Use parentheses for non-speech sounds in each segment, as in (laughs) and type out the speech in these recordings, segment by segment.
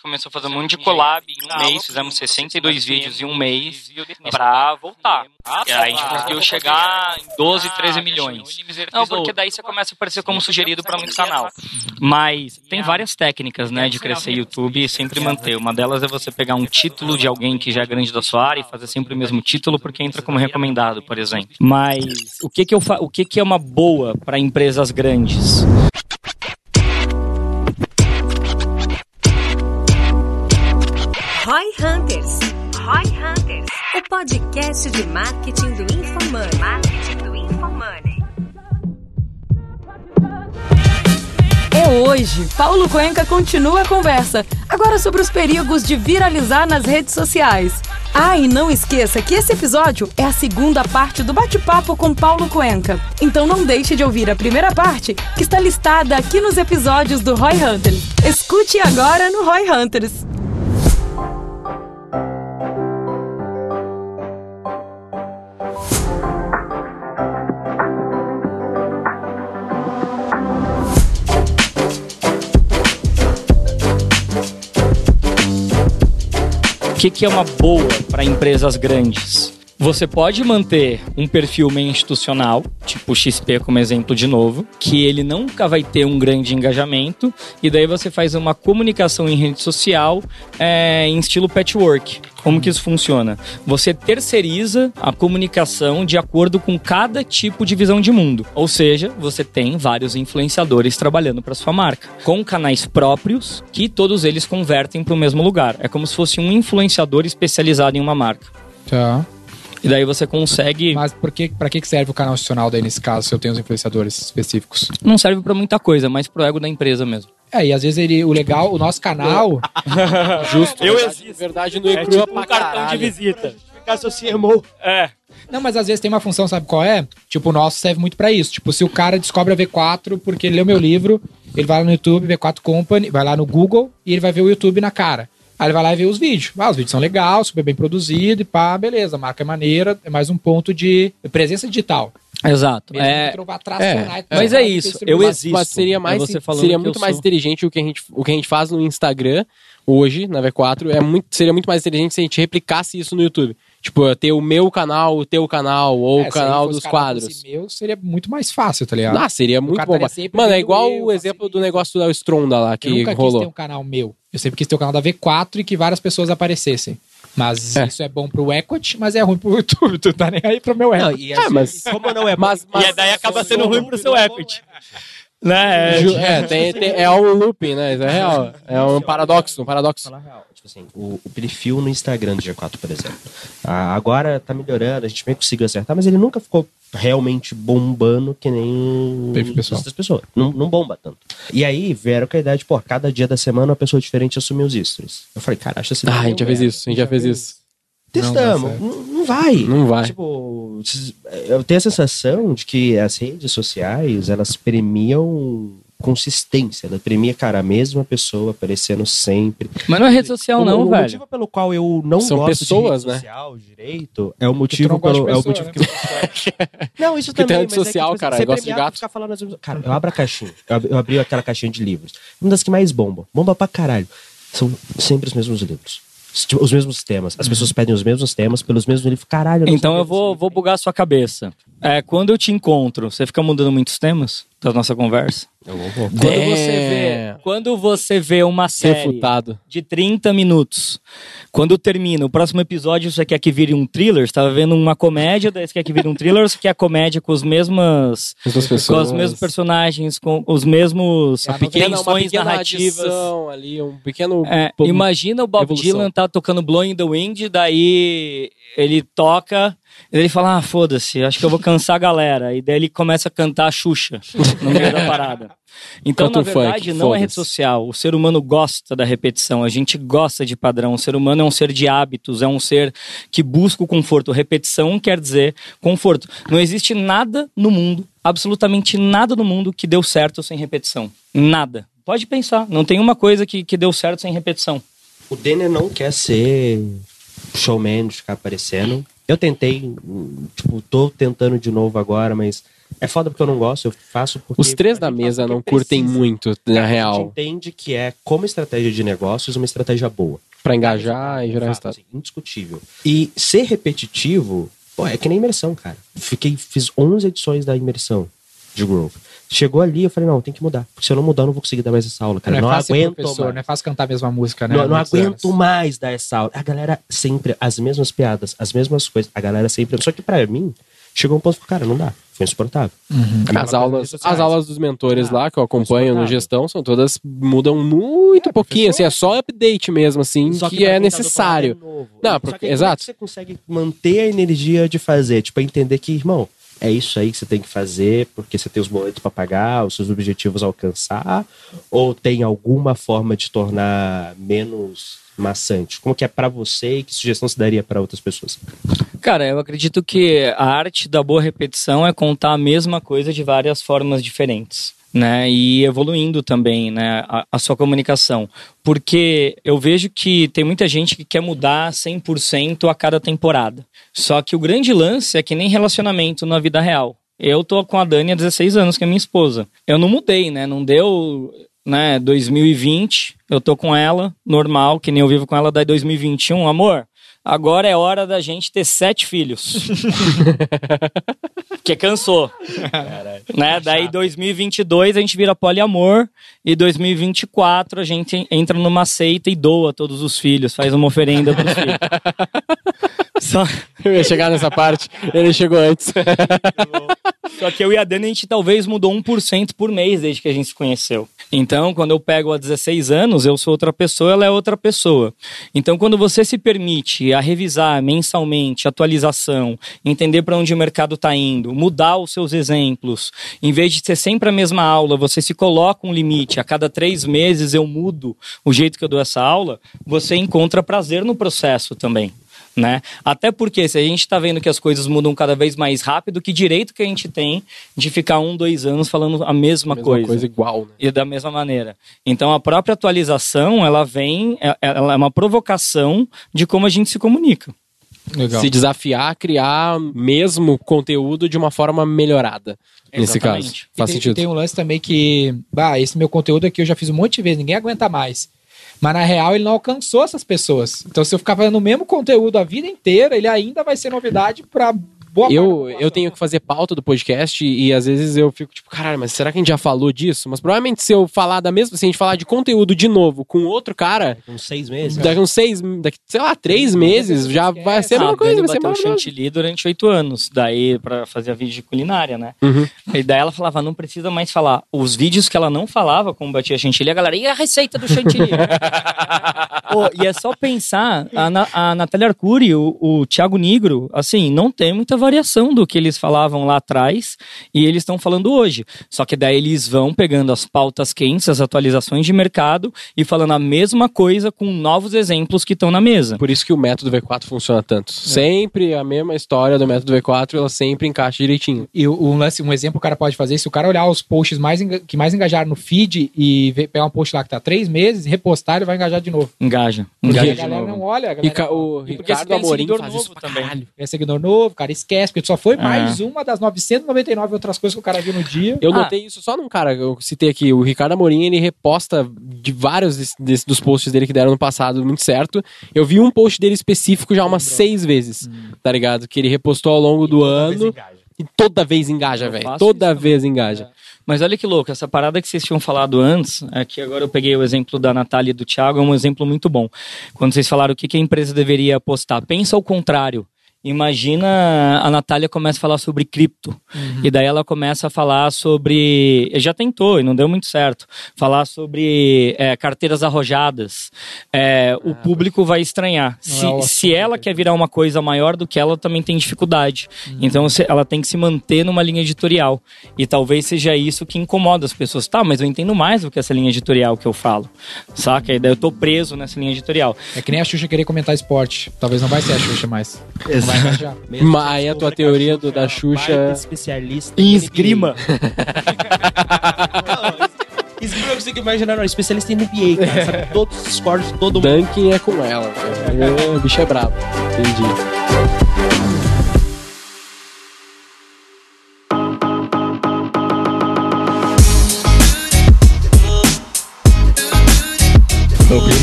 gente começou a fazer um monte de collab em um mês, fizemos 62 vídeos em um mês pra voltar. E aí a gente conseguiu chegar em 12, 13 milhões. Não, porque daí você começa a aparecer como sugerido pra muito canal. Mas tem várias técnicas, né, de crescer YouTube e sempre manter. Uma delas é você pegar um título de alguém que já é grande da sua área e fazer sempre o mesmo título porque entra como recomendado, por exemplo. Mas o que que, eu fa o que, que é uma boa para empresas grandes? O podcast de marketing do InfoMoney. Marketing do InfoMoney. É hoje. Paulo Cuenca continua a conversa, agora sobre os perigos de viralizar nas redes sociais. Ah, e não esqueça que esse episódio é a segunda parte do bate-papo com Paulo Cuenca. Então não deixe de ouvir a primeira parte, que está listada aqui nos episódios do Roy Hunter. Escute agora no Roy Hunters. Que, que é uma boa para empresas grandes? Você pode manter um perfil meio institucional, tipo XP como exemplo de novo, que ele nunca vai ter um grande engajamento, e daí você faz uma comunicação em rede social é, em estilo patchwork. Como que isso funciona? Você terceiriza a comunicação de acordo com cada tipo de visão de mundo. Ou seja, você tem vários influenciadores trabalhando para sua marca, com canais próprios que todos eles convertem para o mesmo lugar. É como se fosse um influenciador especializado em uma marca. Tá. E daí você consegue. Mas por que, pra que serve o canal institucional daí nesse caso, se eu tenho os influenciadores específicos? Não serve para muita coisa, mas pro ego da empresa mesmo. É, e às vezes ele, o legal, o nosso canal. (laughs) Justo. Eu verdade, existo. verdade no É tipo pra um cartão caralho. de visita. Caso se irmão. É. Não, mas às vezes tem uma função, sabe qual é? Tipo, o nosso serve muito pra isso. Tipo, se o cara descobre a V4 porque ele leu meu livro, ele vai lá no YouTube, V4 Company, vai lá no Google e ele vai ver o YouTube na cara. Aí ele vai lá e vê os vídeos. Ah, os vídeos são legais, super bem produzidos e pá, beleza. A marca é maneira, é mais um ponto de presença digital. Exato. Mesmo É, tracionar e mas é isso, eu existo. Mas seria É mais você falando seria que muito eu mais sou. inteligente o que a gente o que a gente faz no Instagram hoje na V4 é muito seria muito mais inteligente se a gente replicasse isso no YouTube. Tipo, ter o meu canal, o teu canal ou É, o canal dos quadros. fosse Meu, seria muito mais fácil, tá ligado? Ah, seria muito bom. Mano, é igual eu, o exemplo do negócio da Stronda lá eu que nunca quis rolou. ter um canal meu. Eu sempre quis ter o canal da V4 e que várias pessoas aparecessem. Mas É. isso é bom pro equity, mas é ruim pro YouTube. Tu tá nem aí pro meu Não, equity. e Ah, assim, mas- como não é Mas, mas E daí acaba sendo ruim pro seu equity. Né? Ju- é, (laughs) tem, tem- é um looping, né? Isso é real. É um paradoxo, um paradoxo. falar real. Tipo assim, o, o perfil no Instagram do G4, por exemplo. Ah, agora tá melhorando, a gente meio que conseguiu acertar, mas ele nunca ficou realmente bombando que nem outras pessoas. Não, não bomba tanto. E aí vieram com a ideia de, pô, cada dia da semana uma pessoa diferente assumiu os stories. Eu falei, cara, acha assim. Ah, a gente já fez isso, a gente já fez isso. Testamos. Não, não vai. Não vai. Tipo, eu tenho a sensação de que as redes sociais, elas premiam consistência. Ela premia, cara, a mesma pessoa aparecendo sempre. Mas não é rede social, O- não, o velho. motivo pelo qual eu não São gosto pessoas, de né? rede social direito é o motivo não gosta pelo de é o pessoa, motivo que (laughs) Não, isso Porque também, tem rede mas social, é que, tipo, cara, você eu gosto de gato. Ficar falando as mesmas- Cara, eu abro a caixinha. Eu ab- eu abri aquela caixinha de livros. Uma das que mais bomba. Bomba pra caralho. São sempre os mesmos livros. Tipo, Os mesmos temas. As pessoas pedem os mesmos temas pelos mesmos livros. Caralho, não Então eu vou, vou bugar a sua cabeça. É, quando eu te encontro, você fica mudando muitos temas da nossa conversa? Eu vou- vou. Quando É. você vê, quando você vê uma série Refutado. de 30 minutos, quando termina o próximo episódio, você quer que vire um thriller, você tava vendo uma comédia, daí você quer que vire um thriller, você quer comédia com os mesmas com os mesmos personagens, com os mesmos É a pequena, uma tensões pequena narrativas. ali, um pequeno... É, imagina o Bob evolução. Dylan tá tocando Blowing the Wind, daí ele toca, ele fala, ah, foda-se, acho que eu vou cansar a galera. E daí ele começa a cantar a Xuxa no meio da parada. (laughs) Então, Canta na funk, verdade, não é rede social. O ser humano gosta da repetição, a gente gosta de padrão. O ser humano é um ser de hábitos, é um ser que busca o conforto. Repetição quer dizer conforto. Não existe nada no mundo, absolutamente nada no mundo que deu certo sem repetição. Nada. Pode pensar, não tem uma coisa que, que deu certo sem repetição. O Denner não quer ser showman, de ficar aparecendo. Eu tentei, tipo, tô tentando de novo agora, mas É foda porque eu não gosto, eu faço porque. Os três da mesa não curtem precisa. muito, na A gente real, entende que é, como estratégia de negócios, uma estratégia boa. pra engajar e gerar resultado. assim, indiscutível. E ser repetitivo, pô, é que nem imersão, cara. Fiquei, fiz 11 edições da imersão de Growth. Chegou ali, eu falei, não, tem que mudar. Porque se eu não mudar, eu não vou conseguir dar mais essa aula, cara. não é não fácil aguento professor, mais. não é fácil cantar a mesma música, né? Não, não aguento anos. mais dar essa aula. A galera sempre, as mesmas piadas, as mesmas coisas. A galera sempre. Só que pra mim, chegou um ponto que, cara, não dá. Foi insuportável. Coisa As nas aulas, as aulas dos mentores Ah, lá que eu acompanho no gestão são todas mudam muito É, pouquinho, professor. assim, é só update mesmo, assim, Só que, pra é tá necessário. lado é novo. Não, porque- que é exato. que você consegue manter a energia de fazer? Tipo, entender que, irmão, é isso aí que você tem que fazer porque você tem os boletos pra pagar, os seus objetivos a alcançar, ou tem alguma forma de tornar menos maçante? Como que é pra você e que sugestão se daria pra outras pessoas? Cara, eu acredito que a arte da boa repetição é contar a mesma coisa de várias formas diferentes. Né, e evoluindo também né, a, a sua comunicação. Porque eu vejo que tem muita gente que quer mudar 100% a cada temporada. Só que o grande lance é que nem relacionamento na vida real. Eu tô com a Dani há 16 anos, que é minha esposa. Eu não mudei, né? Não deu, né, 2020, eu tô com ela, normal, que nem eu vivo com ela, daí 2021, amor, agora é hora da gente ter sete filhos. (laughs) Porque cansou. né? Daí 2022 a gente vira poliamor e 2024 a gente entra numa seita e doa todos os filhos, faz uma oferenda pros filhos. (laughs) Só, Eu ia chegar nessa parte, ele chegou antes. (laughs) Só que eu e a Dani, a gente talvez mudou 1% por mês desde que a gente se conheceu. Então, quando eu pego há 16 anos, eu sou outra pessoa, ela é outra pessoa. Então, quando você se permite a revisar mensalmente, atualização, entender para onde o mercado está indo, mudar os seus exemplos, em vez de ser sempre a mesma aula, você se coloca um limite, a cada três meses eu mudo o jeito que eu dou essa aula, você encontra prazer no processo também né? Até porque se a gente está vendo que as coisas mudam cada vez mais rápido, que direito que a gente tem de ficar um, dois anos falando a mesma, Mesma coisa. coisa igual, né? E da mesma maneira. Então a própria atualização, ela vem, é- ela é uma provocação de como a gente se comunica. Legal. Se desafiar a criar mesmo conteúdo de uma forma melhorada. Nesse Exatamente. caso. E Faz tem, sentido. tem um lance também que, bah, esse meu conteúdo aqui eu já fiz um monte de vezes, ninguém aguenta mais. Mas na real ele não alcançou essas pessoas. Então se eu ficar fazendo o mesmo conteúdo a vida inteira, ele ainda vai ser novidade pra boa Eu, eu tenho que fazer pauta do podcast e, e às vezes eu fico tipo, caralho, mas será que a gente já falou disso? Mas provavelmente se eu falar da mesma, se a gente falar de conteúdo de novo com outro cara, Com seis meses? daqui uns seis, daqui, sei lá, três meses, já vai ser a mesma Ah, coisa, Dani vai ser bateu maravilhoso. chantilly durante oito anos, daí para fazer a vídeo de culinária, né? Uhum. E daí ela falava, não precisa mais falar. Os vídeos que ela não falava como batia chantilly, a galera, e a receita do chantilly? (laughs) Pô, e é só pensar, a, Na- a Natália Arcuri, o, o Thiago Nigro, assim, não tem muita variação do que eles falavam lá atrás e eles estão falando hoje. Só que daí eles vão pegando as pautas quentes, as atualizações de mercado e falando a mesma coisa com novos exemplos que estão na mesa. Por isso que o método V4 funciona tanto. Sempre a mesma história do método V4, ela sempre encaixa direitinho. E o- um, lance, um exemplo que o cara pode fazer, se o cara olhar os posts mais que mais engajaram no feed e ver, pegar um post lá que tá há três meses, repostar, ele vai engajar de novo. Engaja. Porque Engaja a de galera novo. não olha, a E galera ca- o E porque Ricardo Amorim seguidor faz novo isso pra também. caralho. é seguidor novo, o cara esquece, porque só foi É. mais uma das 999 outras coisas que o cara viu no dia. Eu Ah. notei isso só num cara, eu citei aqui, o Ricardo Amorim, ele reposta de vários des- des- dos posts dele que deram no passado muito certo. Eu vi um post dele específico já umas seis vezes, tá ligado? Que ele repostou ao longo do ano e toda vez engaja, velho. Toda isso também. vez engaja. Mas olha que louco, essa parada que vocês tinham falado antes, é que agora eu peguei o exemplo da Natália e do Thiago, é um exemplo muito bom. Quando vocês falaram o que que a empresa deveria apostar, pensa ao contrário. Imagina a Natália começa a falar sobre cripto. E daí ela começa a falar sobre. Já tentou e não deu muito certo. Falar sobre é, carteiras arrojadas. É, o público vai estranhar. Se, é se ela quer virar uma coisa maior do que ela, também tem dificuldade. Então se- ela tem que se manter numa linha editorial. E talvez seja isso que incomoda as pessoas. Tá, mas eu entendo mais do que essa linha editorial que eu falo. Saca? E daí eu tô preso nessa linha editorial. É que nem a Xuxa querer comentar esporte. Talvez não vai ser a Xuxa mais. Vai (laughs) aí a tua teoria do- da Xuxa- especialista Em esgrima. Esgrima eu consigo imaginar, não, especialista em NBA, cara, sabe (laughs) todos os esportes de todo mundo. Dunking é com ela. O bicho é brabo. Entendi.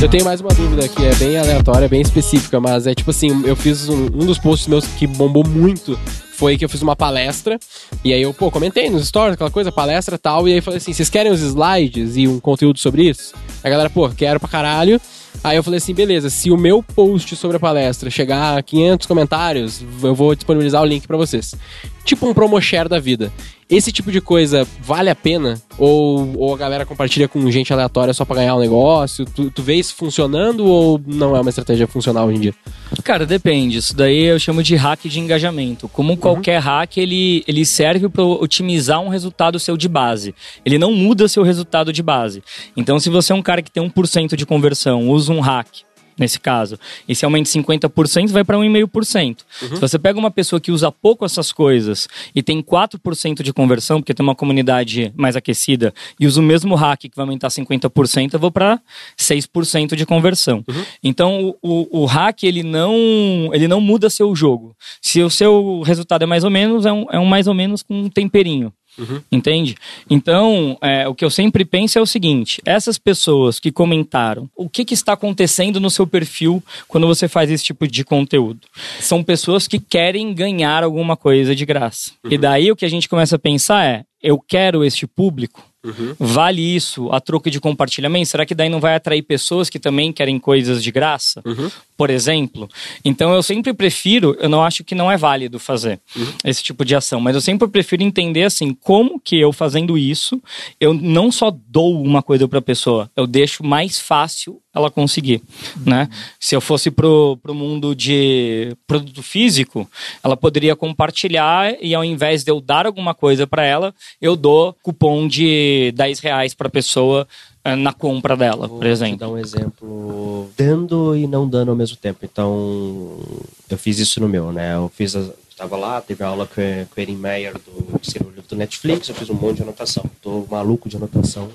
Eu tenho mais uma dúvida que é bem aleatória, bem específica, mas é tipo assim, eu fiz um, um dos posts meus que bombou muito foi que eu fiz uma palestra e aí eu, pô, comentei nos stories, aquela coisa, palestra tal, e aí falei assim, vocês querem os slides e um conteúdo sobre isso? A galera, pô, quero pra caralho. Aí eu falei assim, beleza, se o meu post sobre a palestra chegar a 500 comentários, eu vou disponibilizar o link pra vocês. Tipo um promo share da vida. Esse tipo de coisa vale a pena? Ou, ou a galera compartilha com gente aleatória só pra ganhar o um negócio? Tu, tu vê isso funcionando ou não é uma estratégia funcional hoje em dia? Cara, depende. Isso daí eu chamo de hack de engajamento. Como qualquer hack, ele, ele serve para otimizar um resultado seu de base. Ele não muda seu resultado de base. Então, se você é um cara que tem 1% de conversão, usa um hack nesse caso. E se aumenta 50%, vai para 1,5%. Uhum. Se você pega uma pessoa que usa pouco essas coisas e tem 4% de conversão, porque tem uma comunidade mais aquecida, e usa o mesmo hack que vai aumentar 50%, eu vou para 6% de conversão. Uhum. Então, o, o, hack, ele não, ele não muda seu jogo. Se o seu resultado é mais ou menos, é um, é um mais ou menos com um temperinho. Uhum. Entende? Então, é, o que eu sempre penso é o seguinte: essas pessoas que comentaram, o que, que está acontecendo no seu perfil quando você faz esse tipo de conteúdo? São pessoas que querem ganhar alguma coisa de graça. Uhum. E daí o que a gente começa a pensar é: eu quero este público? Uhum. Vale isso a troca de compartilhamento? Será que daí não vai atrair pessoas que também querem coisas de graça? Uhum. Por exemplo. Então eu sempre prefiro, eu não acho que não é válido fazer uhum. esse tipo de ação, mas eu sempre prefiro entender assim, como que eu fazendo isso, eu não só dou uma coisa para a pessoa, eu deixo mais fácil ela conseguir, né? Se eu fosse pro, pro mundo de produto físico, ela poderia compartilhar e ao invés de eu dar alguma coisa para ela, eu dou cupom de 10 reais para pessoa eh, na compra dela, Vou por exemplo. Vou dar um exemplo dando e não dando ao mesmo tempo. Então, eu fiz isso no meu, né? Eu fiz estava lá, teve aula com, com o Erin Meyer do do Netflix, eu fiz um monte de anotação. Tô maluco de anotação.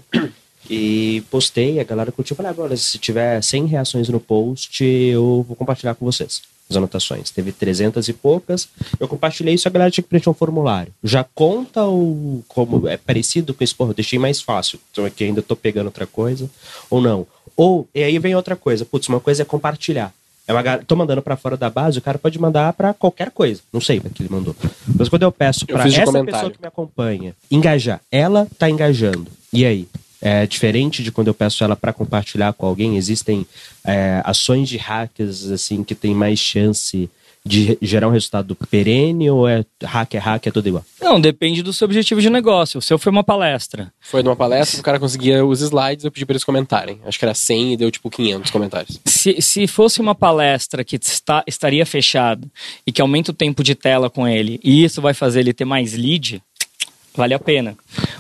E postei, a galera curtiu. Falei, agora, se tiver 100 reações no post, eu vou compartilhar com vocês as anotações. Teve 300 e poucas. Eu compartilhei isso, a galera tinha que preencher um formulário. Já conta o como é parecido com esse, porra, eu deixei mais fácil. Então aqui ainda tô pegando outra coisa. Ou não. Ou, e aí vem outra coisa. Putz, uma coisa é compartilhar. É uma, tô mandando para fora da base, o cara pode mandar para qualquer coisa. Não sei o que ele mandou. Mas quando eu peço para essa pessoa que me acompanha engajar, ela tá engajando. E aí? É diferente de quando eu peço ela para compartilhar com alguém, existem é, ações de hackers assim que tem mais chance de gerar um resultado perene ou é hack é hack, é tudo igual? Não, depende do seu objetivo de negócio. O seu foi uma palestra. Foi numa palestra, o cara conseguia os slides, eu pedi para eles comentarem. Acho que era 100 e deu tipo 500 comentários. Se, se fosse uma palestra que está, estaria fechada e que aumenta o tempo de tela com ele e isso vai fazer ele ter mais lead, vale a pena.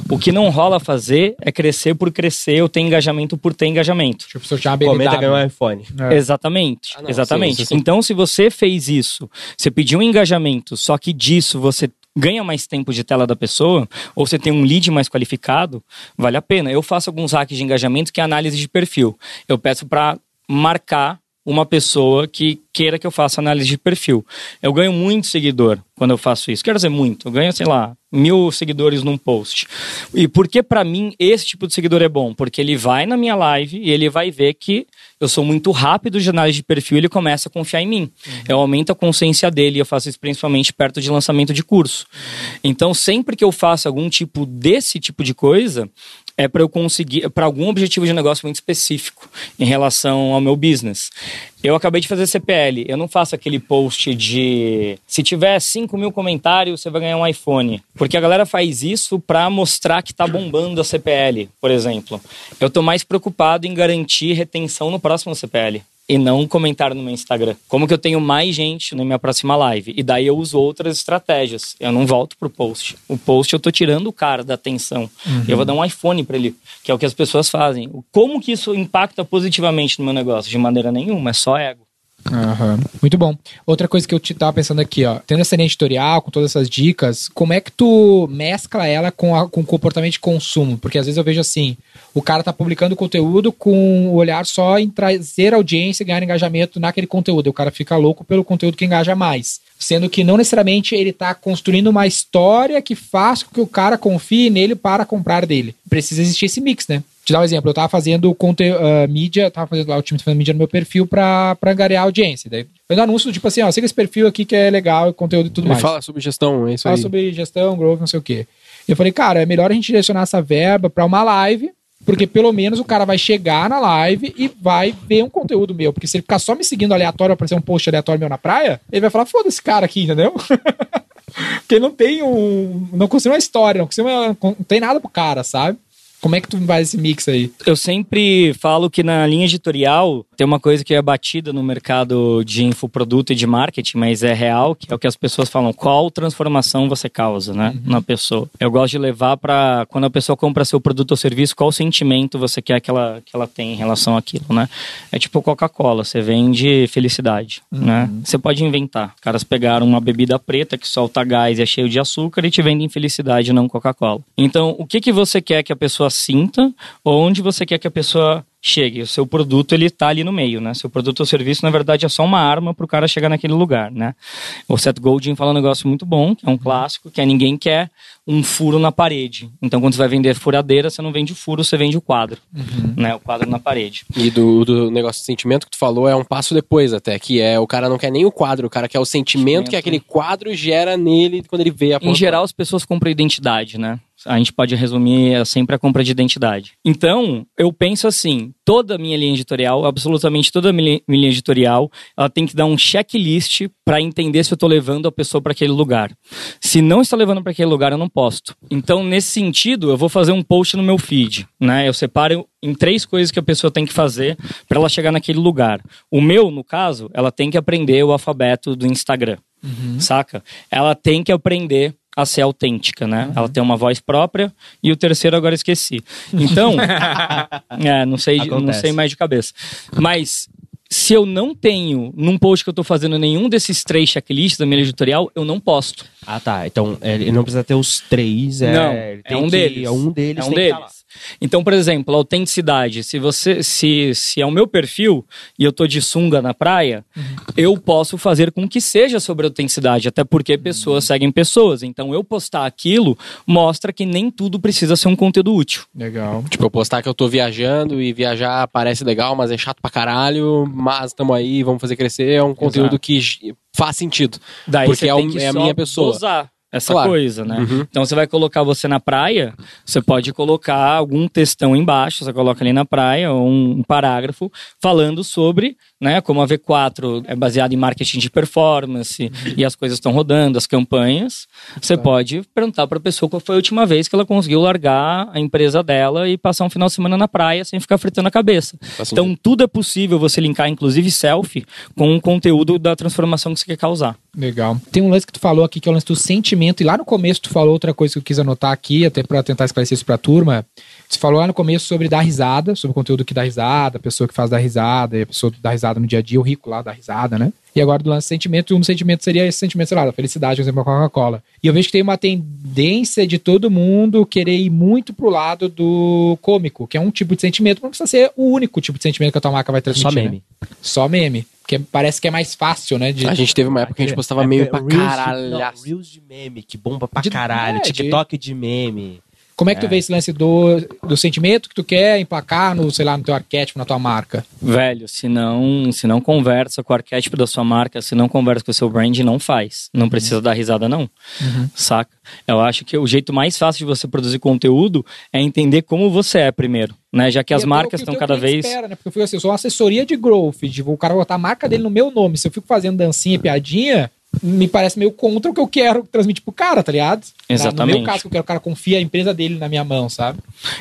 O que não rola fazer é crescer por crescer ou ter engajamento por ter engajamento. Tipo, se eu tinha Comenta ganhar um iPhone. É. Exatamente. Ah, não, exatamente. Sim, sim, sim. Então, se você fez isso, você pediu um engajamento, só que disso você ganha mais tempo de tela da pessoa, ou você tem um lead mais qualificado, vale a pena. Eu faço alguns hacks de engajamento que é análise de perfil. Eu peço para marcar uma pessoa que queira que eu faça análise de perfil. Eu ganho muito seguidor quando eu faço isso. Quero dizer muito. Eu ganho, sei lá, mil seguidores num post. E por que para mim esse tipo de seguidor é bom? Porque ele vai na minha live e ele vai ver que eu sou muito rápido de análise de perfil e ele começa a confiar em mim. Uhum. Eu aumento a consciência dele. Eu faço isso principalmente perto de lançamento de curso. Uhum. Então, sempre que eu faço algum tipo desse tipo de coisa, é para eu conseguir, para algum objetivo de negócio muito específico em relação ao meu business. Eu acabei de fazer CPL, eu não faço aquele post de se tiver 5 mil comentários, você vai ganhar um iPhone. Porque a galera faz isso para mostrar que tá bombando a CPL, por exemplo. Eu tô mais preocupado em garantir retenção no próximo CPL e não comentar no meu Instagram. Como que eu tenho mais gente na minha próxima live? E daí eu uso outras estratégias. Eu não volto pro post. O post eu tô tirando o cara da atenção. Uhum. Eu vou dar um iPhone para ele, que é o que as pessoas fazem. Como que isso impacta positivamente no meu negócio? De maneira nenhuma, é só ego. Uhum. Muito bom. Outra coisa que eu te tava pensando aqui, ó, tendo essa linha editorial, com todas essas dicas, como é que tu mescla ela com, a, com o comportamento de consumo? Porque às vezes eu vejo assim, o cara tá publicando conteúdo com o olhar só em trazer audiência e ganhar engajamento naquele conteúdo. E o cara fica louco pelo conteúdo que engaja mais. Sendo que não necessariamente ele tá construindo uma história que faz com que o cara confie nele para comprar dele. Precisa existir esse mix, né? Te dar um exemplo, eu tava fazendo conte uh, mídia, tava fazendo lá o time fazendo mídia no meu perfil pra, pra angariar audiência. Daí, fazendo anúncio, tipo assim, ó, siga esse perfil aqui que é legal, conteúdo e tudo Ele mais. fala sobre gestão, é isso Fala aí. sobre gestão, growth, não sei o quê. Eu falei, cara, é melhor a gente direcionar essa verba pra uma live, porque pelo menos o cara vai chegar na live e vai ver um conteúdo meu. Porque se ele ficar só me seguindo aleatório, aparecer um post aleatório meu na praia, ele vai falar, foda esse cara aqui, entendeu? (laughs) porque não tem um. Não construiu uma história, não, construiu uma- não tem nada pro cara, sabe? Como é que tu faz esse mix aí? Eu sempre falo que na linha editorial tem uma coisa que é batida no mercado de infoproduto e de marketing, mas é real, que é o que as pessoas falam, qual transformação você causa, né, na pessoa. Eu gosto de levar para quando a pessoa compra seu produto ou serviço, qual sentimento você quer que ela, que ela tenha em relação àquilo, né? É tipo Coca-Cola, você vende felicidade, né? Você pode inventar. Os caras pegaram uma bebida preta que solta gás e é cheio de açúcar e te vendem felicidade, não Coca-Cola. Então, o que que você quer que a pessoa sinta ou onde você quer que a pessoa chegue? O seu produto, ele tá ali no meio, né? Seu produto ou serviço, na verdade, é só uma arma pro cara chegar naquele lugar, né? O Seth Godin fala um negócio muito bom, que é um clássico, que é ninguém quer um furo na parede. Então, quando você vai vender furadeira, você não vende o furo, você vende o quadro, né? O quadro na parede. E do, do negócio de sentimento que tu falou é um passo depois até, que é o cara não quer nem o quadro, o cara quer o sentimento, Sentimento. que aquele quadro gera nele quando ele vê a Em geral, as pessoas compram identidade, né? A gente pode resumir é sempre a compra de identidade. Então, eu penso assim: toda a minha linha editorial, absolutamente toda a minha linha editorial, ela tem que dar um checklist para entender se eu estou levando a pessoa para aquele lugar. Se não está levando para aquele lugar, eu não posto. Então, nesse sentido, eu vou fazer um post no meu feed, né? Eu separo em três coisas que a pessoa tem que fazer para ela chegar naquele lugar. O meu, no caso, ela tem que aprender o alfabeto do Instagram saca? Ela tem que aprender a ser autêntica, né? Ela tem uma voz própria e o terceiro agora esqueci. Então, (laughs) é, não sei, de- não Acontece. sei mais de cabeça. Mas se eu não tenho num post que eu tô fazendo nenhum desses três checklists da minha editorial, eu não posto. Ah, tá. Então, ele não precisa ter os três. É, não, ele é um que- deles. É um deles. É um deles. Então, por exemplo, a autenticidade. Se você, se, se é o meu perfil e eu tô de sunga na praia, eu posso fazer com que seja sobre autenticidade, até porque pessoas seguem pessoas. Então, eu postar aquilo mostra que nem tudo precisa ser um conteúdo útil. Legal. Tipo, eu postar que eu tô viajando e viajar parece legal, mas é chato pra caralho, mas tamo aí, vamos fazer crescer, é um conteúdo que j- faz sentido. Daí Porque você é um- que é a minha pessoa. dosar essa Claro. coisa, né? Uhum. Então você vai colocar você na praia, você pode colocar algum textão embaixo, você coloca ali na praia, ou um parágrafo falando sobre, né, como a V4 é baseada em marketing de performance e as coisas estão rodando, as campanhas. Você pode perguntar para a pessoa qual foi a última vez que ela conseguiu largar a empresa dela e passar um final de semana na praia sem ficar fritando a cabeça. Faz Então tudo é possível você linkar, inclusive selfie, com o conteúdo da transformação que você quer causar. Legal. Tem um lance que tu falou aqui, que é o lance do sentimento, e lá no começo tu falou outra coisa que eu quis anotar aqui, até pra tentar esclarecer isso pra turma. Você falou lá no começo sobre dar risada, sobre o conteúdo que dá risada, a pessoa que faz dar risada, e a pessoa que dá risada no dia a dia, o rico lá dá risada, né? E agora do lance sentimento, um sentimento seria esse sentimento, sei lá, da felicidade, por exemplo, a Coca-Cola. E eu vejo que tem uma tendência de todo mundo querer ir muito pro lado do cômico, que é um tipo de sentimento, não precisa ser o único tipo de sentimento que a tua marca vai transmitir. Só né? meme. Só meme. Porque parece que é mais fácil, né? De, A gente teve uma época que a gente postava É meme porque pra Reels de- caralho. não, Reels de meme, que bomba pra De- caralho. é, de- TikTok de meme. Como é que tu vê esse lance do, do sentimento que tu quer emplacar no, sei lá, no teu arquétipo, na tua marca? Velho, se não, se não conversa com o arquétipo da sua marca, se não conversa com o seu brand, não faz. Não precisa dar risada, não. Saca? Eu acho que o jeito mais fácil de você produzir conteúdo é entender como você é primeiro. Né? Já que as E é marcas estão cada vez. Espera, né? Porque eu fico assim, eu sou uma assessoria de growth, de o cara botar a marca dele no meu nome. Se eu fico fazendo dancinha e piadinha, me parece meio contra o que eu quero transmitir pro cara, tá ligado? No Exatamente. meu caso, que eu quero que o cara confie a empresa dele na minha mão, sabe?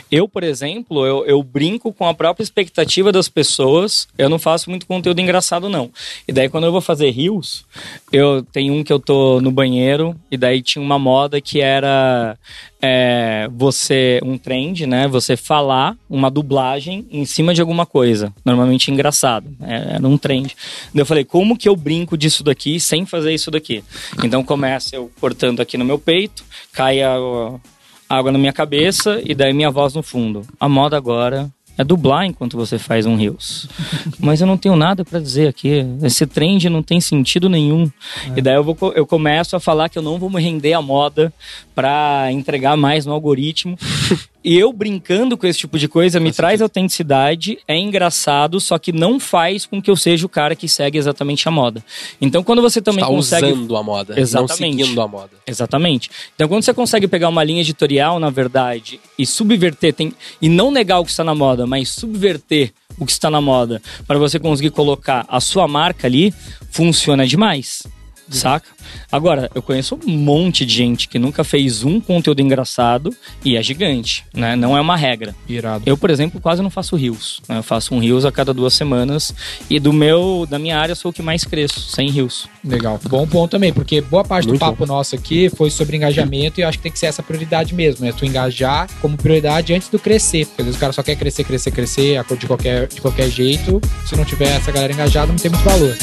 Eu, por exemplo, eu, eu brinco com a própria expectativa das pessoas. Eu não faço muito conteúdo engraçado, não. E daí, quando eu vou fazer rios, eu tenho um que eu tô no banheiro, e daí tinha uma moda que era é, você, um trend, né? Você falar uma dublagem em cima de alguma coisa. Normalmente engraçado. É, era um trend. Eu falei, como que eu brinco disso daqui sem fazer isso daqui? Então começa eu cortando aqui no meu peito, cai a, água na minha cabeça e daí minha voz no fundo. A moda agora é dublar enquanto você faz um Reels. (laughs) Mas eu não tenho nada pra dizer aqui. Esse trend não tem sentido nenhum. E daí eu, vou, eu começo a falar que eu não vou me render à moda pra entregar mais no algoritmo. (laughs) E eu brincando com esse tipo de coisa me traz autenticidade, é engraçado, só que não faz com que eu seja o cara que segue exatamente a moda. Então quando você também tá consegue usando a moda, Exatamente. não seguindo a moda. Exatamente. Então, quando você consegue pegar uma linha editorial, na verdade, e subverter, tem, e não negar o que está na moda, mas subverter o que está na moda, para você conseguir colocar a sua marca ali, funciona demais. Saca? Agora, eu conheço um monte de gente que nunca fez um conteúdo engraçado e é gigante, né? Não é uma regra. Irado. Eu, por exemplo, quase não faço rios. né? Eu faço um rios a cada duas semanas e do meu, da minha área, eu sou o que mais cresço, sem rios. Legal. Bom ponto também, porque boa parte do Muito papo nosso aqui foi sobre engajamento e eu acho que tem que ser essa prioridade mesmo, né? Tu engajar como prioridade antes do crescer. Porque às vezes o cara só quer crescer, crescer, crescer de qualquer, de qualquer jeito. Se não tiver essa galera engajada, não tem muito valor.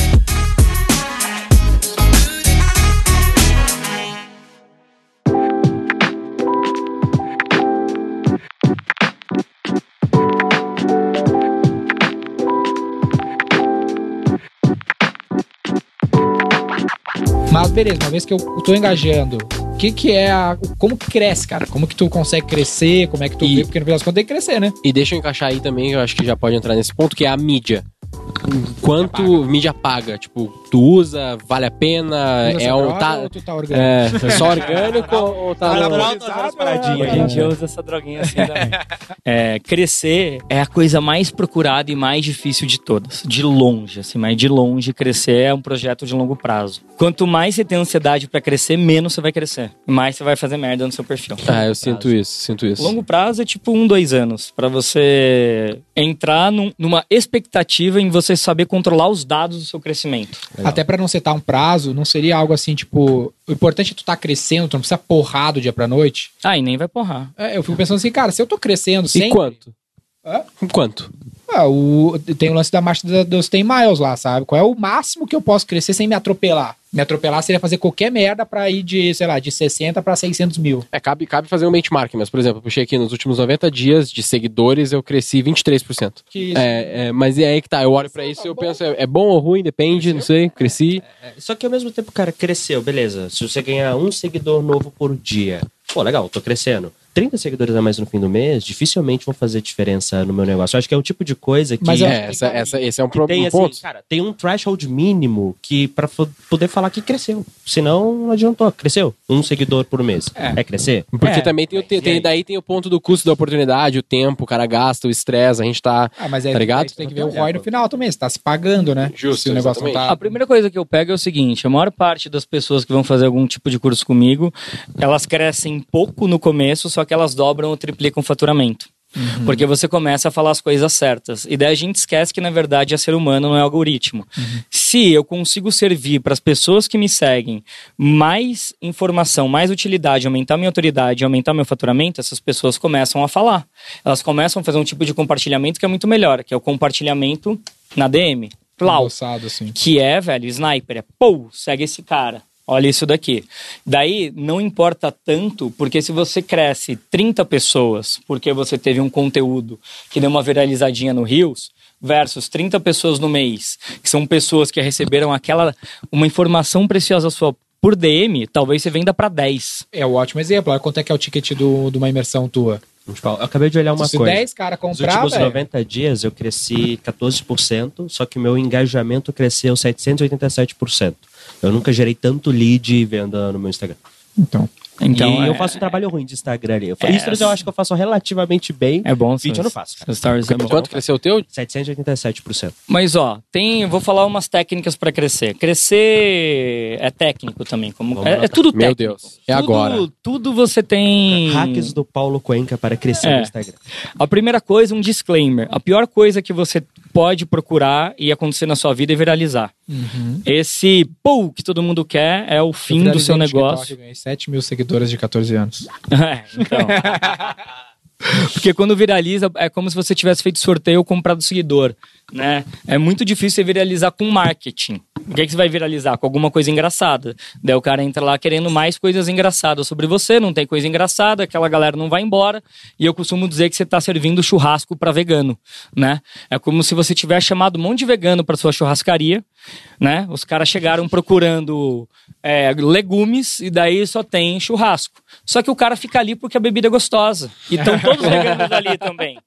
Beleza, uma vez que eu tô engajando, o que que é a... Como que cresce, cara? Como que tu consegue crescer? Como é que tu... E- vê? Porque no final das contas tem que crescer, né? E deixa eu encaixar aí também, eu acho que já pode entrar nesse ponto, que é a mídia. Quanto mídia paga? Tipo, tu usa, vale a pena, Usa é essa um. droga Tá, ou tu tá orgânico? é, é só orgânico ou tá. no- A gente usa essa droguinha assim também. É, crescer é a coisa mais procurada e mais difícil de todas. De longe, assim, mas de longe, crescer é um projeto de longo prazo. Quanto mais você tem ansiedade pra crescer, menos você vai crescer. Mais você vai fazer merda no seu perfil. Ah, eu sinto isso, sinto isso. Longo prazo é tipo um, dois anos. Pra você entrar num- numa expectativa em você saber controlar os dados do seu crescimento. Até pra não setar um prazo, não seria algo assim, tipo... O importante é tu tá crescendo, tu não precisa porrar do dia pra noite. Ah, e nem vai porrar. É, eu fico pensando assim, cara, se eu tô crescendo E sempre... quanto? Hã? Quanto? Ah, o, tem o lance da marcha da- dos 100 miles lá, sabe? Qual é o máximo que eu posso crescer sem me atropelar? Me atropelar seria fazer qualquer merda pra ir de, sei lá, de 60 pra 600 mil. É, cabe, cabe fazer um benchmark, mas, por exemplo, eu puxei aqui nos últimos 90 dias de seguidores, eu cresci 23%. Que É, é, mas é aí que tá, eu olho pra isso e eu penso, é, é bom ou ruim, depende, não sei, cresci. Só que ao mesmo tempo, cara, cresceu, beleza. Se você ganhar um seguidor novo por dia, pô, legal, tô crescendo. 30 seguidores a mais no fim do mês, dificilmente vão fazer diferença no meu negócio. Eu acho que é um tipo de coisa que. Mas É, essa, essa, esse é um, que pro, tem, um assim, ponto. cara, tem um threshold mínimo que para poder falar que cresceu. Senão, não adiantou. Cresceu. Um seguidor por mês. É, crescer? Porque É. também tem, o, tem, tem- aí? daí tem o ponto do custo da oportunidade, o tempo, o cara gasta, o estresse, a gente tá. Ah, mas aí, Tá ligado? tem que ver o ROI no final também. Você tá se pagando, né? Justo, Se o negócio não tá. A primeira coisa que eu pego é o seguinte: a maior parte das pessoas que vão fazer algum tipo de curso comigo, elas crescem pouco no começo, só que elas dobram ou triplicam o faturamento. Porque você começa a falar as coisas certas. E daí a gente esquece que, na verdade, é ser humano, não é algoritmo. Se eu consigo servir para as pessoas que me seguem mais informação, mais utilidade, aumentar minha autoridade, aumentar meu faturamento, essas pessoas começam a falar. Elas começam a fazer um tipo de compartilhamento que é muito melhor, que é o compartilhamento na DM. Plau Endossado, assim. que é, velho, sniper. É, pô, segue esse cara. Olha isso daqui. Daí, não importa tanto, porque se você cresce 30 pessoas, porque você teve um conteúdo que deu uma viralizadinha no Rios, versus 30 pessoas no mês, que são pessoas que receberam aquela, uma informação preciosa sua por DM, talvez você venda para 10. É um ótimo exemplo. Olha quanto é que é o ticket do, de uma imersão tua. Tipo, eu acabei de olhar uma Se coisa. 10 caras Nos comprar, últimos velho, 90 dias eu cresci 14%, só que meu engajamento cresceu 787%. Eu nunca gerei tanto lead e venda no meu Instagram. Então, Então, e é, eu faço um trabalho ruim de Instagram ali. Eu, É, Stories eu acho que eu faço relativamente bem. é bom. Vídeo eu não faço, cara. Stories é bom. Quanto cresceu o teu? 787%. Mas ó, tem, eu vou falar umas técnicas pra crescer. Crescer é técnico também, como é, é tudo Meu técnico. Deus, é Tudo- agora. Tudo você tem Hacks do Paulo Cuenca para crescer É. no Instagram. A primeira coisa, um disclaimer. A pior coisa que você pode procurar e acontecer na sua vida é viralizar. Esse pô que todo mundo quer é o fim do seu negócio. Eu ganhei 7 mil seguidores de 14 anos. (laughs) É, então. (laughs) (laughs) Porque quando viraliza, é como se você tivesse feito sorteio ou comprado seguidor, né? É muito difícil você viralizar com marketing. O que, é que você vai viralizar? Com alguma coisa engraçada. Daí o cara entra lá querendo mais coisas engraçadas sobre você, não tem coisa engraçada, aquela galera não vai embora. E eu costumo dizer que você está servindo churrasco para vegano, né? É como se você tivesse chamado um monte de vegano para sua churrascaria, né? Os caras chegaram procurando é, legumes e daí só tem churrasco. Só que o cara fica ali porque a bebida é gostosa. E estão todos (laughs) veganos ali também.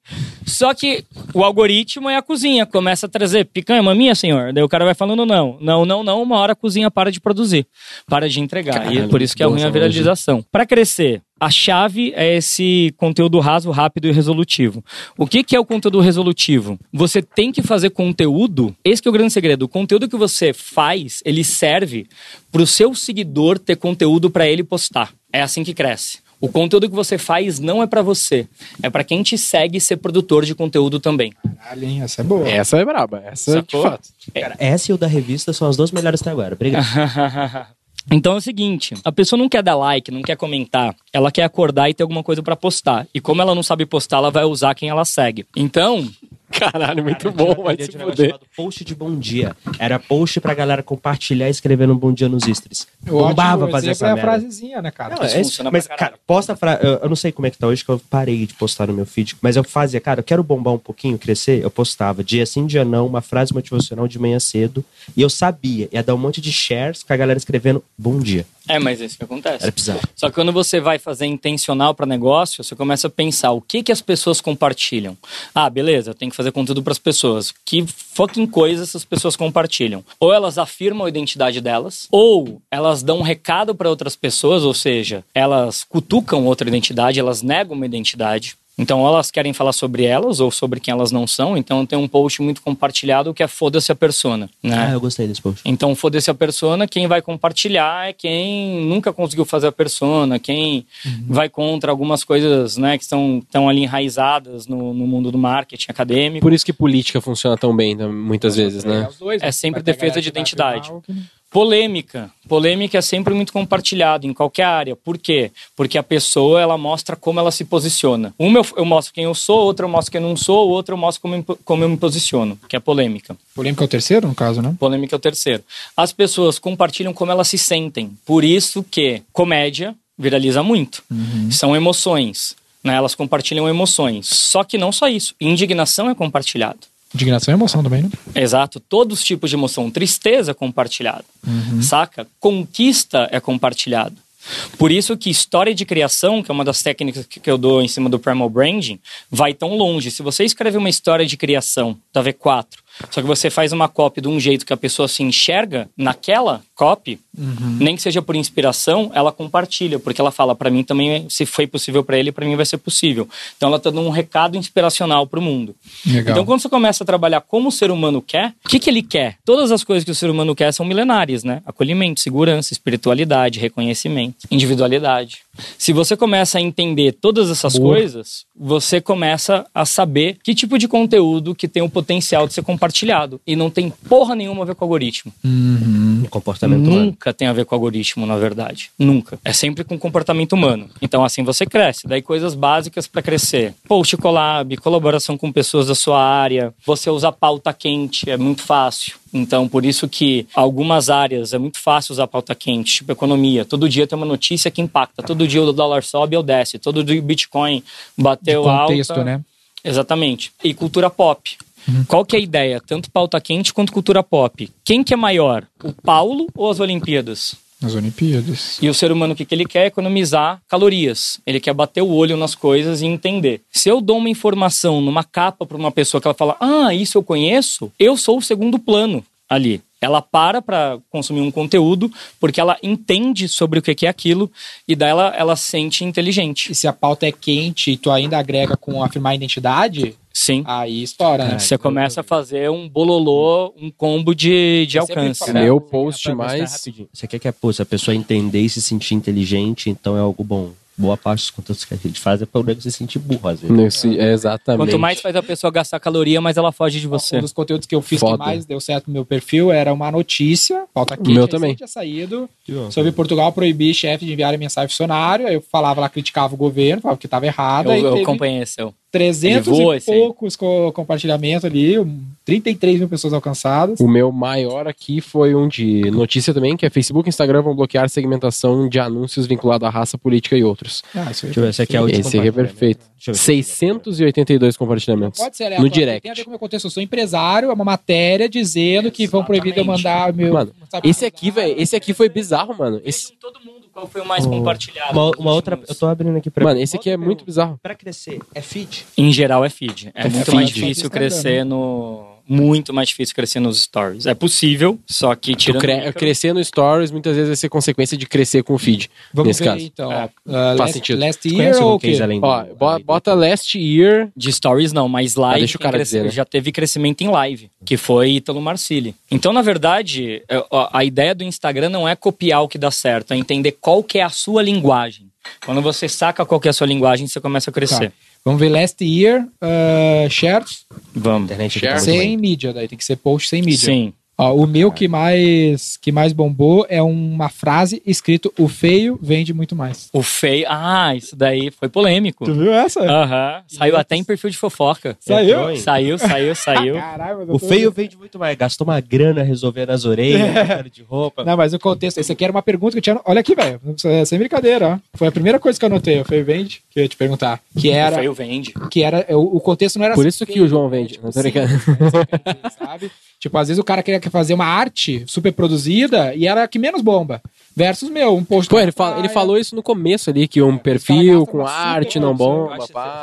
Só que o algoritmo é a cozinha. Começa a trazer picanha, maminha, senhor. Daí o cara vai falando não. Não, não, não. Uma hora a cozinha para de produzir. Para de entregar. e é por isso que é ruim a viralização. Para crescer, a chave é esse conteúdo raso, rápido e resolutivo. O que, que é o conteúdo resolutivo? Você tem que fazer conteúdo. Esse é o grande segredo. O conteúdo que você faz, ele serve para o seu seguidor ter conteúdo para ele postar. É assim que cresce. O conteúdo que você faz não é para você, é para quem te segue ser produtor de conteúdo também. Caralho, hein? Essa é boa. Essa é braba. Essa Sacou? de fato. Cara, essa e o da revista são as duas melhores até agora. Obrigado. (laughs) Então é o seguinte, a pessoa não quer dar like, não quer comentar, ela quer acordar e ter alguma coisa pra postar. E como ela não sabe postar, ela vai usar quem ela segue. Então, Caralho, muito bom, vai Queria se um fuder. post de bom dia. Era post pra galera compartilhar e escrever um bom dia nos stories. O ótimo Bombava fazer essa é a frasezinha, né, cara? Não, Isso é funciona mas, pra cara, posta fra... eu, eu não sei como é que tá hoje, que eu parei de postar no meu feed. Mas eu fazia, cara, eu quero bombar um pouquinho, crescer. Eu postava dia sim, dia não, uma frase motivacional de manhã cedo. E eu sabia, ia dar um monte de shares com a galera escrevendo bom dia. É, mas é isso que acontece. Era bizarro. Só que quando você vai fazer intencional para negócio, você começa a pensar o que que as pessoas compartilham. Ah, beleza, eu tenho que fazer conteúdo para as pessoas. Que fucking coisa essas pessoas compartilham? Ou elas afirmam a identidade delas, ou elas dão um recado para outras pessoas, ou seja, elas cutucam outra identidade, elas negam uma identidade. Então, ou elas querem falar sobre elas ou sobre quem elas não são. Então, tem um post muito compartilhado que é foda-se a persona, né? Ah, eu gostei desse post. Então, foda-se a persona, quem vai compartilhar é quem nunca conseguiu fazer a persona, quem vai contra algumas coisas né, que estão, estão ali enraizadas no, no mundo do marketing acadêmico. Por isso que política funciona tão bem, né, muitas vezes, né? os dois, É né? sempre defesa de identidade. Polêmica. Polêmica é sempre muito compartilhado em qualquer área. Por quê? Porque a pessoa ela mostra como ela se posiciona. Uma eu, eu mostro quem eu sou, outra eu mostro quem eu não sou, outra eu mostro como, como eu me posiciono, que é polêmica. Polêmica é o terceiro, no caso, né? Polêmica é o terceiro. As pessoas compartilham como elas se sentem. Por isso que comédia viraliza muito. São emoções. Né? Elas compartilham emoções. Só que não só isso. Indignação é compartilhado. Indignação e emoção também, né? Exato. Todos os tipos de emoção. Tristeza é compartilhado. Saca? Conquista é compartilhado. Por isso que história de criação, que é uma das técnicas que que eu dou em cima do Primal Branding, vai tão longe. Se você escreve uma história de criação da V4, só que você faz uma copy de um jeito que a pessoa se enxerga naquela copy, nem que seja por inspiração, ela compartilha, porque ela fala para mim também, se foi possível para ele, para mim vai ser possível. Então ela tá dando um recado inspiracional para o mundo. Legal. Então, quando você começa a trabalhar como o ser humano quer, o que, que ele quer? Todas as coisas que o ser humano quer são milenares, né? Acolhimento, segurança, espiritualidade, reconhecimento, individualidade. Se você começa a entender todas essas Boa. coisas, você começa a saber que tipo de conteúdo que tem o potencial de ser compartilhado. E não tem porra nenhuma a ver com o algoritmo. O comportamento humano. Nunca tem a ver com o algoritmo, na verdade. Nunca. É sempre com comportamento humano. Então, assim você cresce. Daí, coisas básicas para crescer: post collab, colaboração com pessoas da sua área, você usar pauta quente, é muito fácil. Então, por isso que algumas áreas é muito fácil usar pauta quente, tipo economia. Todo dia tem uma notícia que impacta. Todo dia o dólar sobe ou desce. Todo dia o Bitcoin De bateu contexto, alta. né? Exatamente. E cultura pop. Qual que é a ideia? Tanto pauta quente quanto cultura pop. Quem que é maior? O Paulo ou as Olimpíadas? Nas Olimpíadas. E o ser humano, o que, que ele quer? Economizar calorias. Ele quer bater o olho nas coisas e entender. Se eu dou uma informação numa capa para uma pessoa que ela fala, ah, isso eu conheço, eu sou o segundo plano ali. Ela para para consumir um conteúdo porque ela entende sobre o que que é aquilo e daí ela, ela se sente inteligente. E se a pauta é quente e tu ainda agrega com afirmar a identidade, Sim. aí estoura, né? Você começa a fazer um bololô, um combo de, de Eu alcance. falo- né? Meu Pra post gostar mais. Você quer que a, pô, se a pessoa entender e se sentir inteligente, então é algo bom. Boa parte dos conteúdos que a gente faz é para o nego se sentir burro, às vezes. Nesse, é, exatamente. Quanto mais faz a pessoa gastar caloria, mais ela foge de você. Um dos conteúdos que eu fiz Foda. que mais deu certo no meu perfil era uma notícia, pauta quente, meu também. tinha saído, sobre Portugal proibir chefe de enviar mensagem ao funcionário. Aí eu falava lá, criticava o governo, falava que estava errado. Eu, aí eu teve acompanhei esse seu. 300 Ele voa, e poucos co compartilhamentos ali, um, 33 mil pessoas alcançadas. O meu maior aqui foi um de notícia também, que é Facebook e Instagram vão bloquear segmentação de anúncios vinculado à raça, política e outros. Ah, isso aí Deixa eu ver, esse aqui é o último Esse aqui é perfeito. Deixa eu ver. 682 compartilhamentos. Pode ser No aleatório. direct. Tem a ver com o meu contexto. Eu sou empresário, é uma matéria dizendo que vão proibir de eu mandar meu. Mano, esse aqui, velho, esse aqui foi bizarro, mano. Esse, todo mundo qual foi o mais Oh. compartilhado. Uma, uma outra. Eu tô abrindo aqui pra. mano, esse aqui é muito bizarro. Pra crescer, é feed? Em geral é feed. É, É muito feed. mais difícil Instagram, crescer no. Muito mais difícil crescer nos stories. É possível, só que tirando. cre- micro- crescer no Stories muitas vezes vai ser consequência de crescer com o feed. Vamos nesse ver caso. então. É, Uh, faz last, sentido. Last year ou algum o quê? case além do- Ó, do- bota last year. De stories não, mas live deixa o cara cresce- dizer, né? já teve crescimento em live, que foi Italo Marcili. Então, na verdade, é, a ideia do Instagram não é copiar o que dá certo, é entender qual que é a sua linguagem. Quando você saca qual que é a sua linguagem, você começa a crescer. Tá. Vamos ver last year, uh, shares, Vamos. Internet Share. tá sem mídia, daí tem que ser post sem mídia. Sim. Ó, o meu que mais, que mais bombou é uma frase escrito o feio vende muito mais. O feio. Ah, isso daí foi polêmico. viu essa? Aham. Saiu até em perfil de fofoca. Saiu? Saiu, saiu, saiu. (laughs) Caralho, O tô- feio vende muito mais. Gastou uma grana resolvendo as orelhas, (laughs) trocando de roupa. Não, mas o contexto, esse aqui era uma pergunta que eu tinha. Olha aqui, velho. é Sem brincadeira, ó. Foi a primeira coisa que eu anotei, o feio vende, que eu ia te perguntar. Que O era. feio vende. Que era o, o contexto não era Por assim, isso que o João né? vende. Tipo, Não tô sim, brincando. é (laughs) sabe? Tipo, às vezes o cara queria fazer uma arte super produzida e era a que menos bomba. Versus, meu, um post. Pô, ele, fala- ele praia. falou isso no começo ali, que um cara perfil com arte não bomba.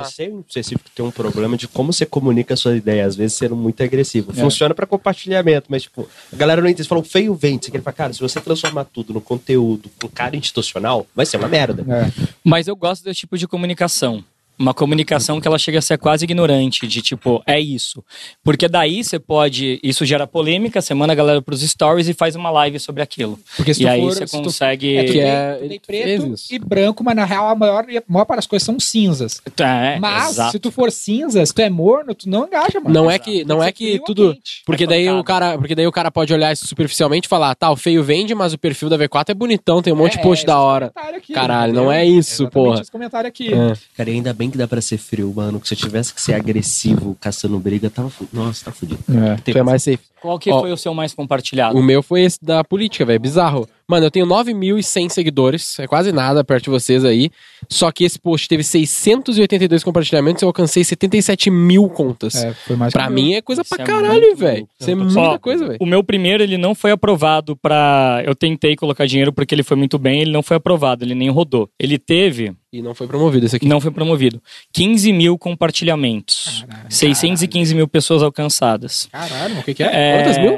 Você, em específico, tem um problema de como você comunica a sua ideia, às vezes sendo muito agressivo. Funciona pra compartilhamento, mas, tipo, a galera não entende. Falou feio vende. Você quer falar, cara, se você transformar tudo no conteúdo com cara institucional, vai ser uma merda. É. Mas eu gosto desse tipo de comunicação. Uma comunicação que ela chega a ser quase ignorante, de tipo, é isso. Porque daí você pode. Isso gera polêmica, você manda a galera pros stories e faz uma live sobre aquilo. Porque se e tu aí for- você se tu- consegue. É, tu Que tem, é- tu tem preto isso. e branco, mas na real a maior, a maior parte das coisas são cinzas. É, mas exato. se tu for cinza, se tu é morno, tu não engaja, mano. Não é que, não é que tudo. Porque É daí, o cara, porque daí o cara pode olhar isso superficialmente e falar, tá, o feio vende, mas o perfil da V4 é bonitão, tem um monte de É, post é, da esses hora. aqui, Caralho, não é isso, porra. esse comentário aqui. É. Cara, ainda bem que dá pra ser frio, mano. Que se eu tivesse que ser agressivo, caçando briga, tava fudido. Nossa, tá fudido. Tu é mais safe. Qual que Ó, foi o seu mais compartilhado? O meu foi esse da política, velho. Bizarro. Mano, eu tenho 9.100 seguidores. É quase nada perto de vocês aí. Só que esse post teve 682 compartilhamentos e eu alcancei 77 mil contas. É, foi mais Pra mim meu. é coisa Isso pra é caralho, velho. Isso é Ó, muita coisa, velho. O meu primeiro, ele não foi aprovado pra. Eu tentei colocar dinheiro porque ele foi muito bem, ele não foi aprovado, ele nem rodou. Ele teve, E não foi promovido esse aqui. não foi promovido, 15 mil compartilhamentos. 615 mil pessoas alcançadas. Caralho, o que, que é? É, Quantas mil?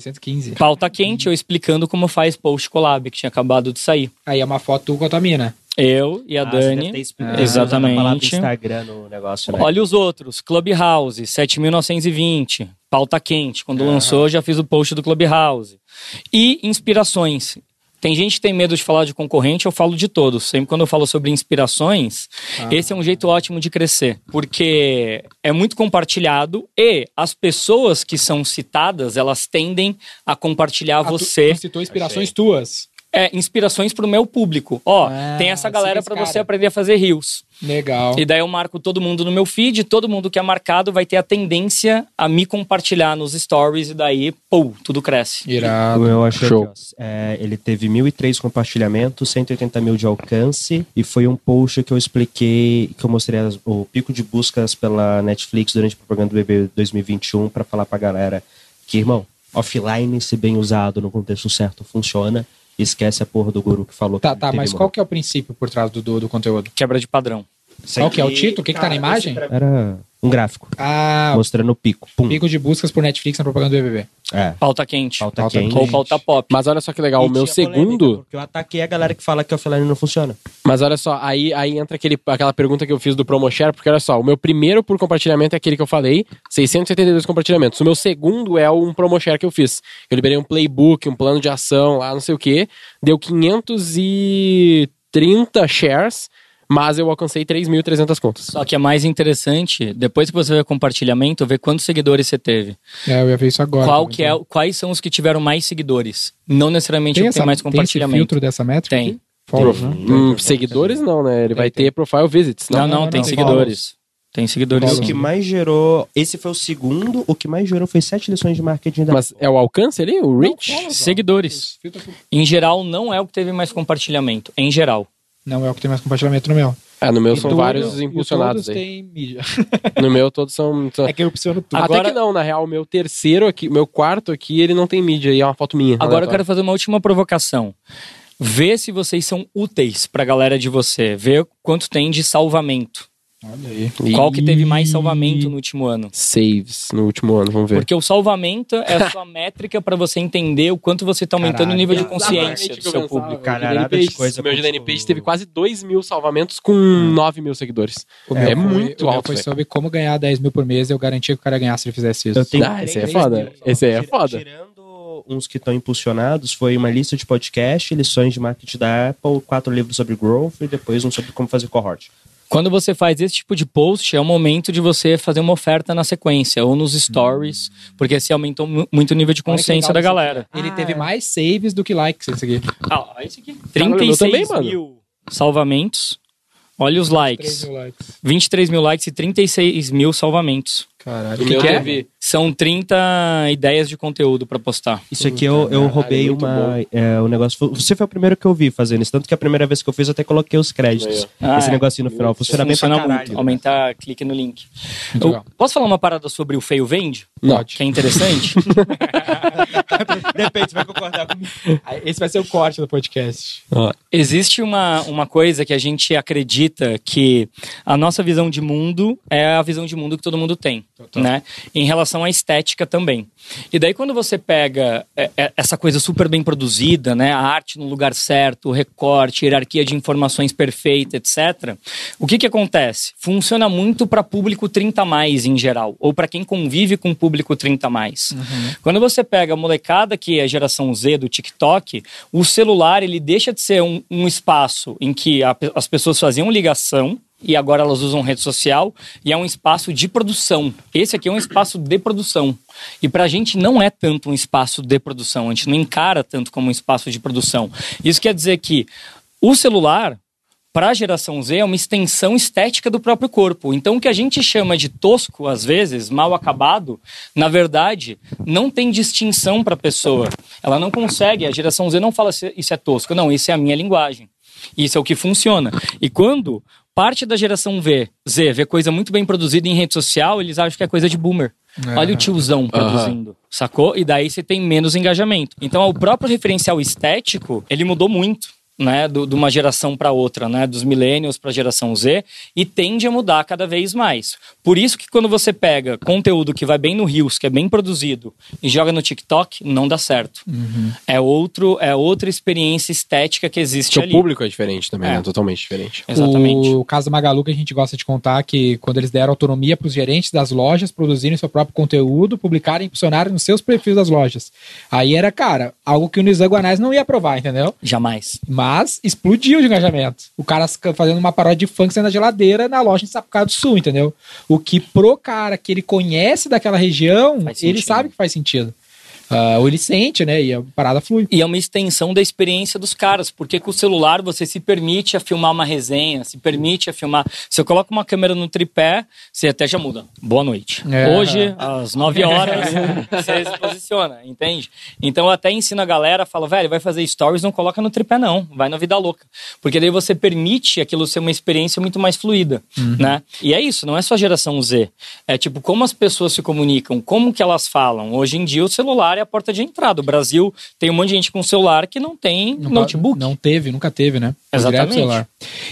615. Pauta quente, eu explicando como faz post collab, que tinha acabado de sair. Aí é uma foto tu com a tua mina. Eu e a Ah, você deve ter Dani. explicado Exatamente. Instagram no negócio, né? Olha os outros. Clubhouse, 7.920. Pauta quente. Quando lançou, já fiz o post do Clubhouse. E inspirações. Tem gente que tem medo de falar de concorrente, eu falo de todos. Sempre quando eu falo sobre inspirações, esse é um jeito ótimo de crescer. Porque é muito compartilhado e as pessoas que são citadas, elas tendem a compartilhar Ah, tu- você. Tu citou inspirações tuas. É, inspirações pro meu público. Ó, Ah, tem essa sim, galera para você aprender a fazer rios. Legal. E daí eu marco todo mundo no meu feed, todo mundo que é marcado vai ter a tendência a me compartilhar nos stories e daí, pô, tudo cresce. O Irado. meu achei Show. ó. É, ele teve 1.003 compartilhamentos, 180 mil de alcance e foi um post que eu expliquei, que eu mostrei as- o pico de buscas pela Netflix durante a propaganda do BB 2021 para falar pra galera que, irmão, offline, se bem usado no contexto certo, funciona. Esquece a porra do guru que falou Tá, que tá, mas moral. qual que é o princípio por trás do, do, do conteúdo? Quebra de padrão. Qual que é o título? O que que tá na imagem? Era um gráfico, Ah, mostrando o pico. Pum. pico de buscas por Netflix na propaganda do BBB. É. Pauta quente. Pauta Pauta quente. Ou pauta pop. Mas olha só que legal, E o meu segundo. Porque eu ataquei a galera que fala que offline não funciona. Mas olha só, aí, aí entra aquele, aquela pergunta que eu fiz do PromoShare, porque olha só, o meu primeiro por compartilhamento é aquele que eu falei, 672 compartilhamentos. O meu segundo é um PromoShare que eu fiz. Eu liberei um playbook, um plano de ação lá, não sei o que, deu 530 shares, mas eu alcancei 3.300 contas. Só que é mais interessante, depois que você vê o compartilhamento, ver quantos seguidores você teve. É, eu ia ver isso agora. Qual também, que é, então. quais são os que tiveram mais seguidores. Não necessariamente Tem, o que tem essa, mais tem esse compartilhamento. filtro dessa métrica? Tem. aqui? Follows, né? Hum, seguidores não, né? Ele Tem, vai tem. ter profile visits. Não, Não, não, não, tem não, seguidores. Tem seguidores. O que mais gerou. Esse foi o segundo, o que mais gerou foi sete lições de marketing da Mas é o alcance ali? O reach? Seguidores. Em geral, não é o que teve mais compartilhamento. Em geral. Não é o que tem mais compartilhamento no meu. Ah, no meu E são tudo- vários impulsionados todos aí. têm mídia. (laughs) No meu todos são... são- (laughs) É que eu opciono tudo. Até Agora- que não, na real, o meu terceiro aqui, meu quarto aqui, ele não tem mídia e é uma foto minha. Agora eu quero fazer uma última provocação. Vê se vocês são úteis pra galera de você. Vê quanto tem de salvamento. Olha aí. Qual que teve mais salvamento no último ano? Saves no último ano, vamos ver. Porque o salvamento é a sua (laughs) métrica pra você entender o quanto você tá aumentando Caralho. o nível de consciência o do eu seu público. Cara, velho. nada Gidane de coisa Page, meu aconteceu. Page teve quase 2 mil salvamentos com 9 mil seguidores. O É foi- muito o meu alto, Foi velho. sobre como ganhar 10 mil por mês e eu garantia que o cara ganhasse se ele fizesse isso. Eu tenho Ah, esse aí é foda. Esse aí é foda. Tirando uns que estão impulsionados, foi uma lista de podcast, lições de marketing da Apple, quatro livros sobre growth e depois um sobre como fazer cohort. Quando você faz esse tipo de post, é o momento de você fazer uma oferta na sequência ou nos stories, porque assim aumentou mu- muito o nível de consciência da galera. Ele teve mais saves do que likes esse aqui. Ah, olha esse aqui. Meu 36 também, mano. mil salvamentos. Olha os 3 likes. mil likes. 23 mil likes e 36 mil salvamentos. Caralho. O meu que, que é? teve... São 30 ideias de conteúdo pra postar. Isso aqui eu, eu roubei uma. É, um negócio. Você foi o primeiro que eu vi fazendo isso. Tanto que a primeira vez que eu fiz, eu até coloquei os créditos. Ah, Esse é. negocinho no final. Funciona, bem pra Funciona caralho. muito. Aumentar, clique no link. Eu- posso falar uma parada sobre o feio vende? Não. Que é interessante? (laughs) (laughs) Depende, você vai concordar comigo. Esse vai ser o corte do podcast. Existe uma, uma coisa que a gente acredita que a nossa visão de mundo é a visão de mundo que todo mundo tem, né? Em relação à estética também. E daí quando você pega é, é, essa coisa super bem produzida, né? A arte no lugar certo, o recorte, hierarquia de informações perfeita, etc. O que que acontece? Funciona muito para público 30 mais em geral, ou para quem convive com público 30 mais. Quando você pega a molecada que é a geração Z do TikTok, o celular ele deixa de ser um, um espaço em que a as pessoas faziam ligação e agora elas usam rede social e é um espaço de produção. Esse aqui é um espaço de produção. E pra gente não é tanto um espaço de produção, a gente não encara tanto como um espaço de produção. Isso quer dizer que o celular para a geração Z é uma extensão estética do próprio corpo. Então, o que a gente chama de tosco, às vezes, mal acabado, na verdade, não tem distinção para a pessoa. Ela não consegue, a geração Z não fala isso é tosco, não, isso é a minha linguagem. Isso é o que funciona. E quando parte da geração V, Z vê coisa muito bem produzida em rede social, eles acham que é coisa de boomer. Olha o tiozão produzindo, sacou? E daí você tem menos engajamento. Então, o próprio referencial estético, ele mudou muito. Né, do- de uma geração para outra, né, dos millennials para a geração Z, e tende a mudar cada vez mais. Por isso que quando você pega conteúdo que vai bem no Reels, que é bem produzido, e joga no TikTok, não dá certo. É outro, é outra experiência estética que existe Porque o ali. público é diferente também, É. né? Totalmente diferente. Exatamente. O caso da Magalu que a gente gosta de contar que quando eles deram autonomia para os gerentes das lojas produzirem seu próprio conteúdo, publicarem e impulsionarem nos seus perfis das lojas. Aí era, cara, algo que o Nizam Guanais não ia aprovar, entendeu? Jamais. Mas explodiu de engajamento. O cara fazendo uma paródia de funk sendo na geladeira na loja de Sapucaí do Sul, entendeu? O que pro cara que ele conhece daquela região, ele sabe que faz sentido. Ah, ou ele sente, né? E a parada flui. E é uma extensão da experiência dos caras, porque com o celular você se permite a filmar uma resenha, se permite a filmar. Se eu coloco uma câmera no tripé, você até já muda. Boa noite. É. Hoje, às 9 horas, (laughs) você se posiciona, entende? Então eu até ensino a galera, falo, velho, vai fazer stories, não coloca no tripé, não. Vai na vida louca. Porque daí você permite aquilo ser uma experiência muito mais fluida, né? E é isso, não é só geração Z. É tipo, como as pessoas se comunicam, como que elas falam. Hoje em dia o celular é a porta de entrada. O Brasil tem um monte de gente com celular que não tem Nunca- notebook. Não teve, nunca teve, né? Foi Exatamente.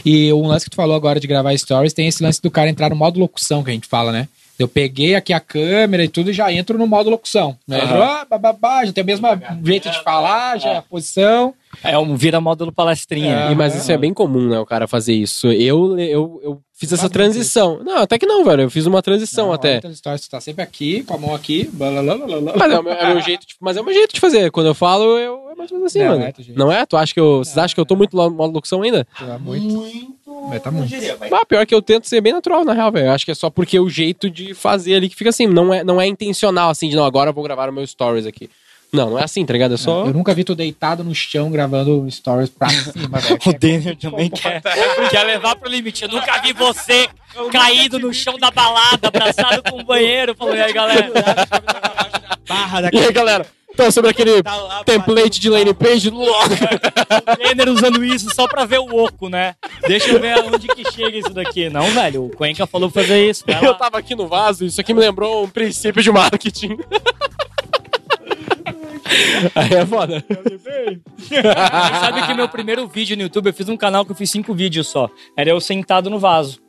E um lance que tu falou agora de gravar stories, tem esse lance do cara entrar no modo locução que a gente fala, né? Eu peguei aqui a câmera e tudo e já entro no modo locução. Né? Aham. Ah, bababá, já tem o mesmo jeito de falar, já é a posição. É um vira módulo palestrinha. É. E, mas isso é bem comum, né? O cara fazer isso. Eu, eu, eu fiz essa transição. Não, até que não, velho. Eu fiz uma transição Não, até. stories, tu tá sempre aqui, com a mão aqui. blalalala. Mas é o meu, é o meu jeito, de, mas é o meu jeito de fazer. Quando eu falo, eu, é mais ou menos assim, Não, mano. é. Não é? Tu acha que eu. Vocês acham que eu tô muito modo locução ainda? Tá muito. Vai tá muito. Ah, pior que eu tento ser bem natural, na real, velho. Acho que é só porque é o jeito de fazer ali que fica assim. Não é, não é intencional, assim, de não, agora eu vou gravar o meu stories aqui. Não, não é assim, tá ligado? É só. Eu nunca vi tu deitado no chão gravando stories pra (laughs) cima, velho. O Denner também quer, quer levar pro limite. Eu nunca vi você caído no chão da balada, abraçado com o banheiro. Falou, e aí, galera? Barra da E aí, galera? Então, sobre aquele Tá lá, template de landing page, louco. O Denner usando isso só pra ver o oco, né? Deixa eu ver aonde que chega isso daqui. Não, velho, o Cuenca falou pra fazer isso. Eu tava aqui no vaso, isso aqui me lembrou um princípio de marketing. (laughs) Aí é foda. Sabe que meu primeiro vídeo no YouTube, eu fiz um canal que eu fiz cinco vídeos só. Era eu sentado no vaso.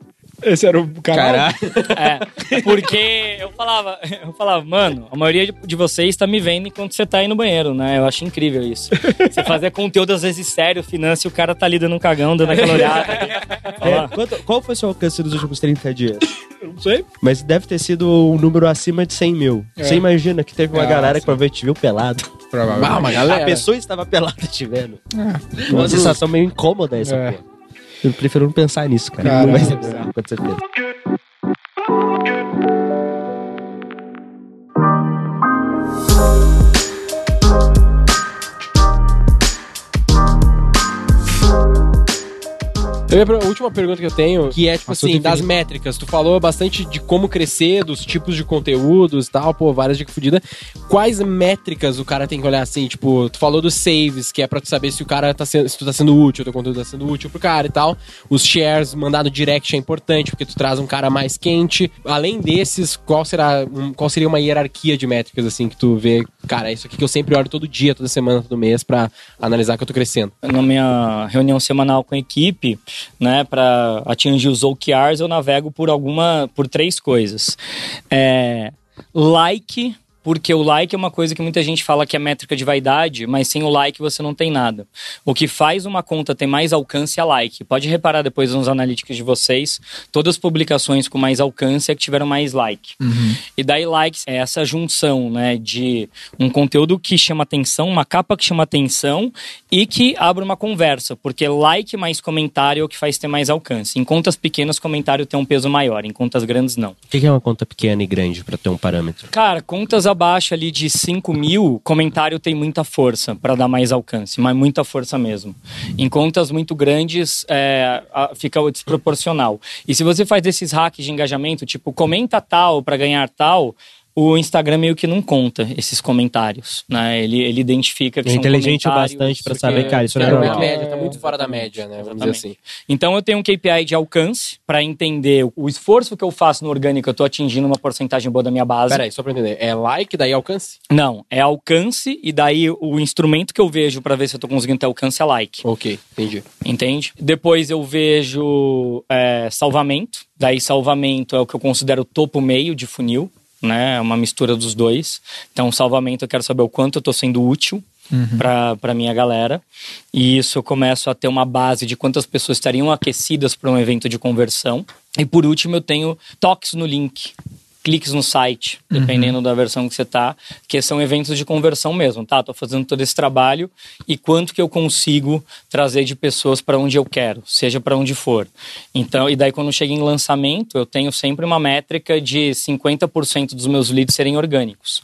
Esse era o canal. Caralho. (laughs) É, porque eu falava, eu falava, mano, a maioria de- vocês tá me vendo enquanto você tá aí no banheiro, né? Eu acho incrível isso. Você fazer conteúdo às vezes sério, finança, e o cara tá ali dando um cagão, dando aquela olhada. (laughs) É, quanto- qual foi seu alcance nos últimos 30 dias? Não sei. Mas deve ter sido um número acima de 100 mil. É. Você imagina que teve uma Ah, galera que provavelmente te viu pelado. Provavelmente. Ah, uma A pessoa estava pelada te vendo. É. Uma sensação meio incômoda essa É. porra. Eu prefiro não pensar nisso, cara. Caralho. Não vai ser bizarro quando você a última pergunta que eu tenho, que é, tipo Assunto assim, das métricas. Tu falou bastante de como crescer, dos tipos de conteúdos e tal, pô, várias dicas fodidas. Quais métricas o cara tem que olhar assim? Tipo, tu falou dos saves, que é pra tu saber se o cara tá sendo, se tu tá sendo útil, o teu conteúdo tá sendo útil pro cara e tal. Os shares, mandar no direct é importante, porque tu traz um cara mais quente. Além desses, qual será, um- qual seria uma hierarquia de métricas, assim, que tu vê, cara, é isso aqui que eu sempre olho todo dia, toda semana, todo mês, pra analisar que eu tô crescendo. Na minha reunião semanal com a equipe, né, para atingir os OKRs, eu navego por alguma, por três coisas. É, like, porque o like é uma coisa que muita gente fala que é métrica de vaidade, mas sem o like você não tem nada. O que faz uma conta ter mais alcance é like. Pode reparar depois nos analíticos de vocês, todas as publicações com mais alcance é que tiveram mais like. E daí likes é essa junção, né, de um conteúdo que chama atenção, uma capa que chama atenção e que abre uma conversa, porque like mais comentário é o que faz ter mais alcance. Em contas pequenas, comentário tem um peso maior, em contas grandes, não. O que é uma conta pequena e grande pra ter um parâmetro? Cara, contas abaixo ali de 5 mil, comentário tem muita força para dar mais alcance, mas muita força mesmo. Em contas muito grandes, é, fica desproporcional. E se você faz esses hacks de engajamento, tipo, comenta tal para ganhar tal, o Instagram meio que não conta esses comentários, né? Ele, ele identifica que É são inteligente o comentários bastante pra que- saber, cara, isso não é não normal. média, tá muito fora da média, né? Vamos dizer assim. Então eu tenho um KPI de alcance para entender o esforço que eu faço no orgânico, eu tô atingindo uma porcentagem boa da minha base. Peraí, só pra entender. É like, daí alcance? Não, é alcance e daí o instrumento que eu vejo para ver se eu tô conseguindo ter alcance é like, Ok, entendi. entende? Depois eu vejo é, salvamento, daí salvamento é o que eu considero o topo meio de funil, né? É uma mistura dos dois. Então salvamento eu quero saber o quanto eu tô sendo útil para para minha galera e isso eu começo a ter uma base de quantas pessoas estariam aquecidas para um evento de conversão. E por último eu tenho toques no link cliques no site, dependendo da versão que você tá, que são eventos de conversão mesmo, tá? Tô fazendo todo esse trabalho e quanto que eu consigo trazer de pessoas para onde eu quero, seja para onde for. Então, e daí quando chega em lançamento, eu tenho sempre uma métrica de 50% dos meus leads serem orgânicos.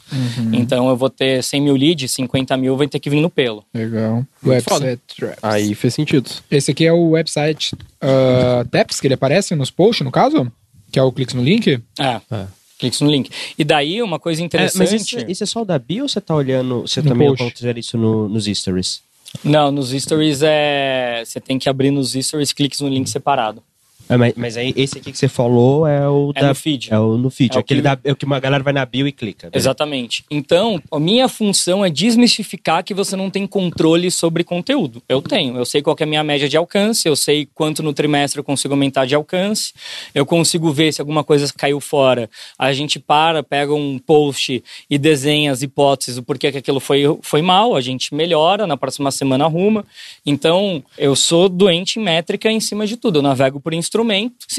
Então eu vou ter 100 mil leads, 50 mil vai ter que vir no pelo. Legal. Website Traps. Aí fez sentido. Esse aqui é o website uh, Taps, que ele aparece nos posts, no caso? Que é o clique no link? É. É. Cliques no link. E daí uma coisa É, interessante. mas isso, isso é só o da bio ou você tá olhando. Você No também post. considera isso no- nos stories? Não, nos stories é. Você tem que abrir nos stories cliques no link separado. É, mas, mas aí esse aqui que você falou é o É da. no feed. É o no feed. É o Aquele que- da, é o que uma galera vai na bio e clica. né? Exatamente. Então, a minha função é desmistificar que você não tem controle sobre conteúdo. Eu tenho. Eu sei qual é a minha média de alcance, eu sei quanto no trimestre eu consigo aumentar de alcance, eu consigo ver se alguma coisa caiu fora. A gente para, pega um post e desenha as hipóteses do porquê que aquilo foi, foi mal, a gente melhora, na próxima semana arruma. Então, eu sou doente em métrica em cima de tudo. Eu navego por instrumentos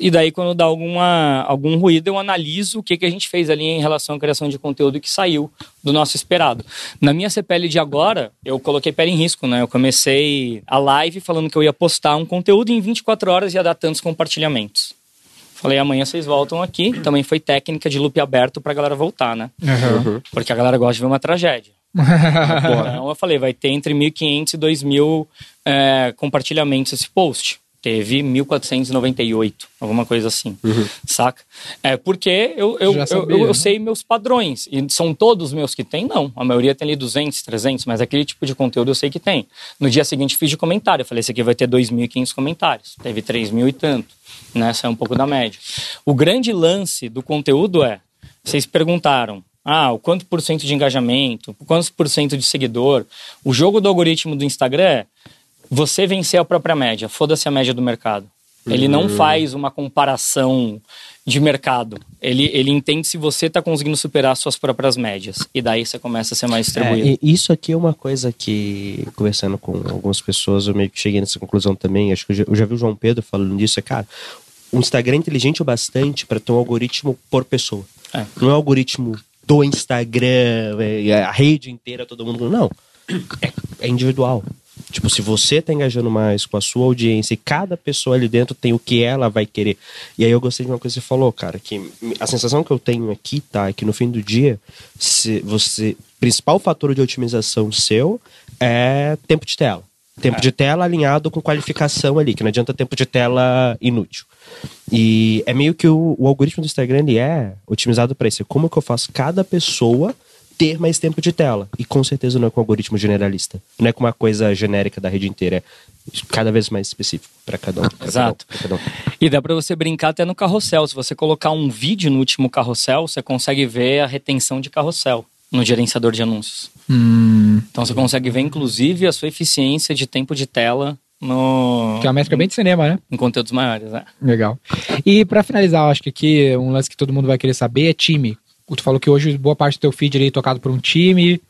e daí quando dá alguma, algum ruído eu analiso o que, que a gente fez ali em relação à criação de conteúdo que saiu do nosso esperado. Na minha CPL de agora, eu coloquei pé em risco, né? Eu comecei a live falando que eu ia postar um conteúdo e em 24 horas ia dar tantos compartilhamentos. Falei, amanhã vocês voltam aqui. Também foi técnica de loop aberto pra galera voltar, né? Porque a galera gosta de ver uma tragédia. (laughs) Então eu falei, vai ter entre 1.500 e 2.000 é, compartilhamentos esse post. Teve 1.498, alguma coisa assim, saca? É porque eu, eu, sabia, eu, eu né? sei meus padrões. E são todos meus que tem? Não. A maioria tem ali 200, 300, mas aquele tipo de conteúdo eu sei que tem. No dia seguinte fiz de comentário. Eu falei, esse aqui vai ter 2.500 comentários. Teve 3.000 e tanto. Né? Saiu um pouco da média. O grande lance do conteúdo é, vocês perguntaram, ah, o quanto por cento de engajamento, quantos por cento de seguidor. O jogo do algoritmo do Instagram é você vencer a própria média. Foda-se a média do mercado. Ele não faz uma comparação de mercado. Ele, ele entende se você está conseguindo superar suas próprias médias. E daí você começa a ser mais distribuído. É, isso aqui é uma coisa que, conversando com algumas pessoas, eu meio que cheguei nessa conclusão também. Acho que eu já, eu já vi o João Pedro falando disso. É, cara, o Instagram é inteligente o bastante para ter um algoritmo por pessoa. É. Não é um algoritmo do Instagram, é, a rede inteira, todo mundo. Não. É, é individual. Tipo, se você tá engajando mais com a sua audiência e cada pessoa ali dentro tem o que ela vai querer. E aí eu gostei de uma coisa que você falou, cara, que a sensação que eu tenho aqui, tá, é que no fim do dia, se você. Principal fator de otimização seu é tempo de tela. Tempo de tela alinhado com qualificação ali, que não adianta tempo de tela inútil. E é meio que o, o algoritmo do Instagram ele é otimizado para isso. Como que eu faço cada pessoa ter mais tempo de tela? E com certeza não é com algoritmo generalista. Não é com uma coisa genérica da rede inteira. É cada vez mais específico para cada um. pra Exato. cada um, cada um. E dá para você brincar até no carrossel. Se você colocar um vídeo no último carrossel, você consegue ver a retenção de carrossel no gerenciador de anúncios. Hum, Então você consegue ver, inclusive, a sua eficiência de tempo de tela no... que é uma métrica bem de cinema, né? em conteúdos maiores. Né? Legal. E pra finalizar, eu acho que aqui um lance que todo mundo vai querer saber é time. Tu falou que hoje boa parte do teu feed é tocado por um time.